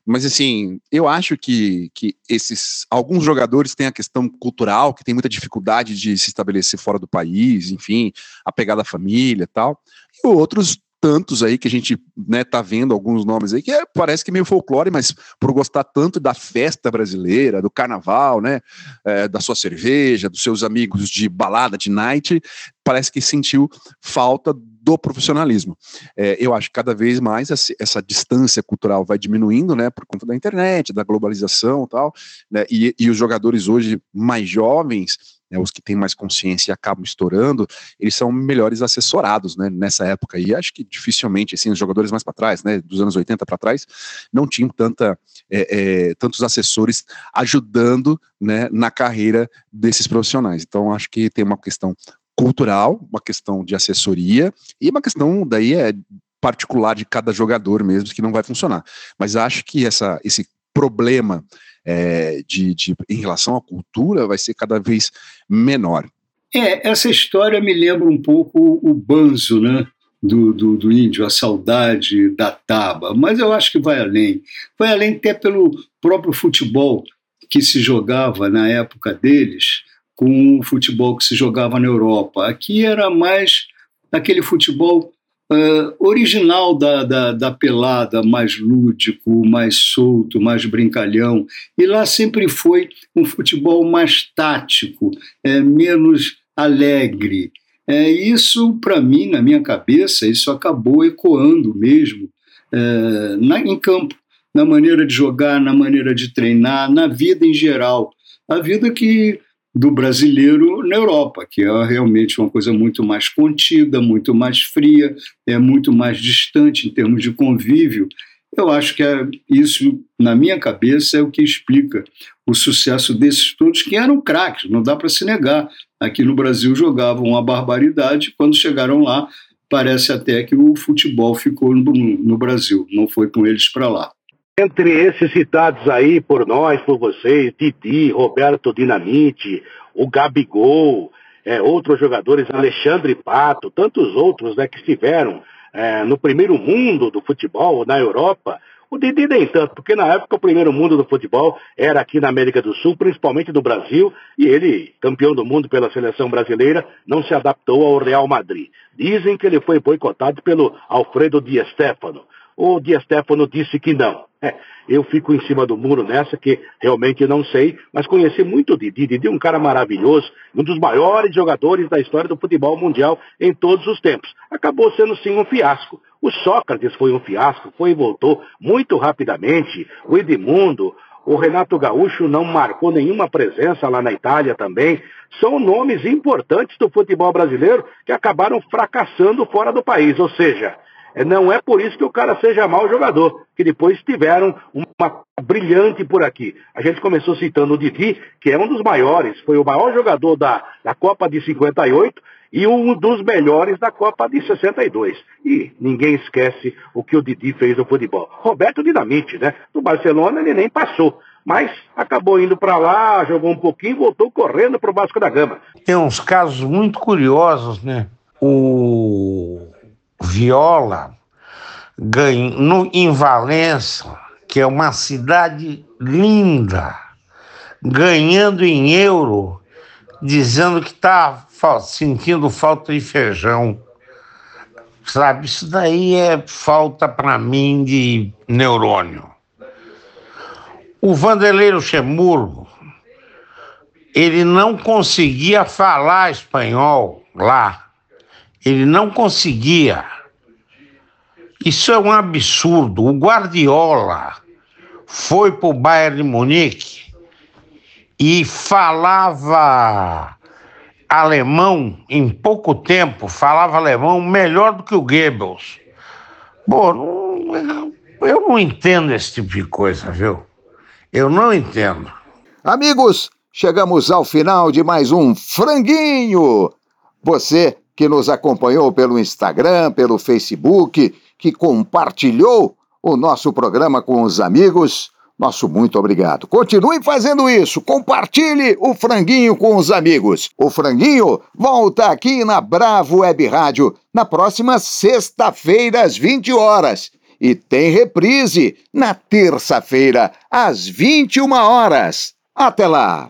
Mas assim, eu acho que, que esses alguns jogadores têm a questão cultural, que tem muita dificuldade de se estabelecer fora do país, enfim, a pegada da família tal. E outros tantos aí que a gente né, tá vendo alguns nomes aí que é, parece que é meio folclore, mas por gostar tanto da festa brasileira, do carnaval, né, é, da sua cerveja, dos seus amigos de balada, de night, parece que sentiu falta do profissionalismo. É, eu acho que cada vez mais essa, distância cultural vai diminuindo, né, por conta da internet, da globalização tal, né, e, e os jogadores hoje mais jovens né, os que têm mais consciência e acabam estourando, eles são melhores assessorados, né, nessa época. E acho que dificilmente, assim, os jogadores mais para trás, né, dos anos 80 para trás, não tinham tanta, é, é, tantos assessores ajudando, né, na carreira desses profissionais. Então, acho que tem uma questão cultural, uma questão de assessoria e uma questão daí é particular de cada jogador mesmo que não vai funcionar. Mas acho que essa, esse problema é, de, de, em relação à cultura vai ser cada vez menor. É, essa história me lembra um pouco o banzo, né? Do, do, do, índio, a saudade da taba, mas eu acho que vai além. Vai além até pelo próprio futebol que se jogava na época deles, com o futebol que se jogava na Europa. Aqui era mais aquele futebol uh, original da, da, da, pelada, mais lúdico, mais solto, mais brincalhão. E lá sempre foi um futebol mais tático, é, menos alegre. É, isso, para mim, na minha cabeça, isso acabou ecoando mesmo é, na, em campo, na maneira de jogar, na maneira de treinar, na vida em geral. A vida que do brasileiro na Europa, que é realmente uma coisa muito mais contida, muito mais fria, é muito mais distante em termos de convívio. Eu acho que é isso, na minha cabeça, é o que explica o sucesso desses todos que eram craques, não dá para se negar. Aqui no Brasil jogavam uma barbaridade, quando chegaram lá, parece até que o futebol ficou no, no Brasil, não foi com eles para lá. Entre esses citados aí por nós, por vocês, Didi, Roberto Dinamite, o Gabigol, é, outros jogadores, Alexandre Pato, tantos outros né, que estiveram é, no primeiro mundo do futebol, na Europa. O Didi nem tanto, porque na época o primeiro mundo do futebol era aqui na América do Sul, principalmente no Brasil, e ele, campeão do mundo pela seleção brasileira, não se adaptou ao Real Madrid. Dizem que ele foi boicotado pelo Alfredo Di Stefano. O Di Stefano disse que não. É, eu fico em cima do muro nessa, que realmente não sei, mas conheci muito o Didi. Didi é um cara maravilhoso, um dos maiores jogadores da história do futebol mundial em todos os tempos. Acabou sendo sim um fiasco. O Sócrates foi um fiasco, foi e voltou muito rapidamente. O Edmundo, o Renato Gaúcho não marcou nenhuma presença lá na Itália também. São nomes importantes do futebol brasileiro que acabaram fracassando fora do país. Ou seja, não é por isso que o cara seja mau jogador, que depois tiveram uma brilhante por aqui. A gente começou citando o Didi, que é um dos maiores, foi o maior jogador da, da Copa de 58 e um dos melhores da Copa de 62. E ninguém esquece o que o Didi fez no futebol. Roberto Dinamite, né? Do Barcelona ele nem passou. Mas acabou indo para lá, jogou um pouquinho voltou correndo para o Vasco da Gama. Tem uns casos muito curiosos, né? O Viola ganhou no, em Valença, que é uma cidade linda, ganhando em euro, dizendo que está sentindo falta de feijão. sabe? Isso daí é falta para mim de neurônio. O Vanderlei Luxemburgo, ele não conseguia falar espanhol lá. Ele não conseguia. Isso é um absurdo. O Guardiola foi para o Bayern de Munique e falava alemão em pouco tempo, falava alemão melhor do que o Goebbels. Não, eu não entendo esse tipo de coisa, viu? Eu não entendo. Amigos, chegamos ao final de mais um Franguinho. Você que nos acompanhou pelo Instagram, pelo Facebook, que compartilhou o nosso programa com os amigos, nosso muito obrigado. Continue fazendo isso, compartilhe o Franguinho com os amigos. O Franguinho volta aqui na Bravo Web Rádio na próxima sexta-feira às 20 horas. E tem reprise na terça-feira, às 21 horas. Até lá!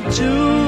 me to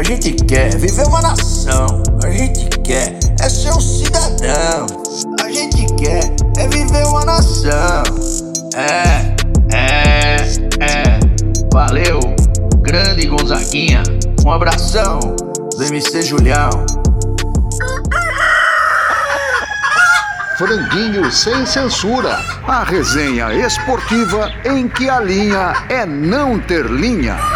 A gente quer viver uma nação. A gente quer é ser um cidadão. A gente quer é viver uma nação. É, é, é. Valeu, grande Gonzaguinha. Um abração do MC Julião. Franguinho sem censura. A resenha esportiva em que a linha é não ter linha.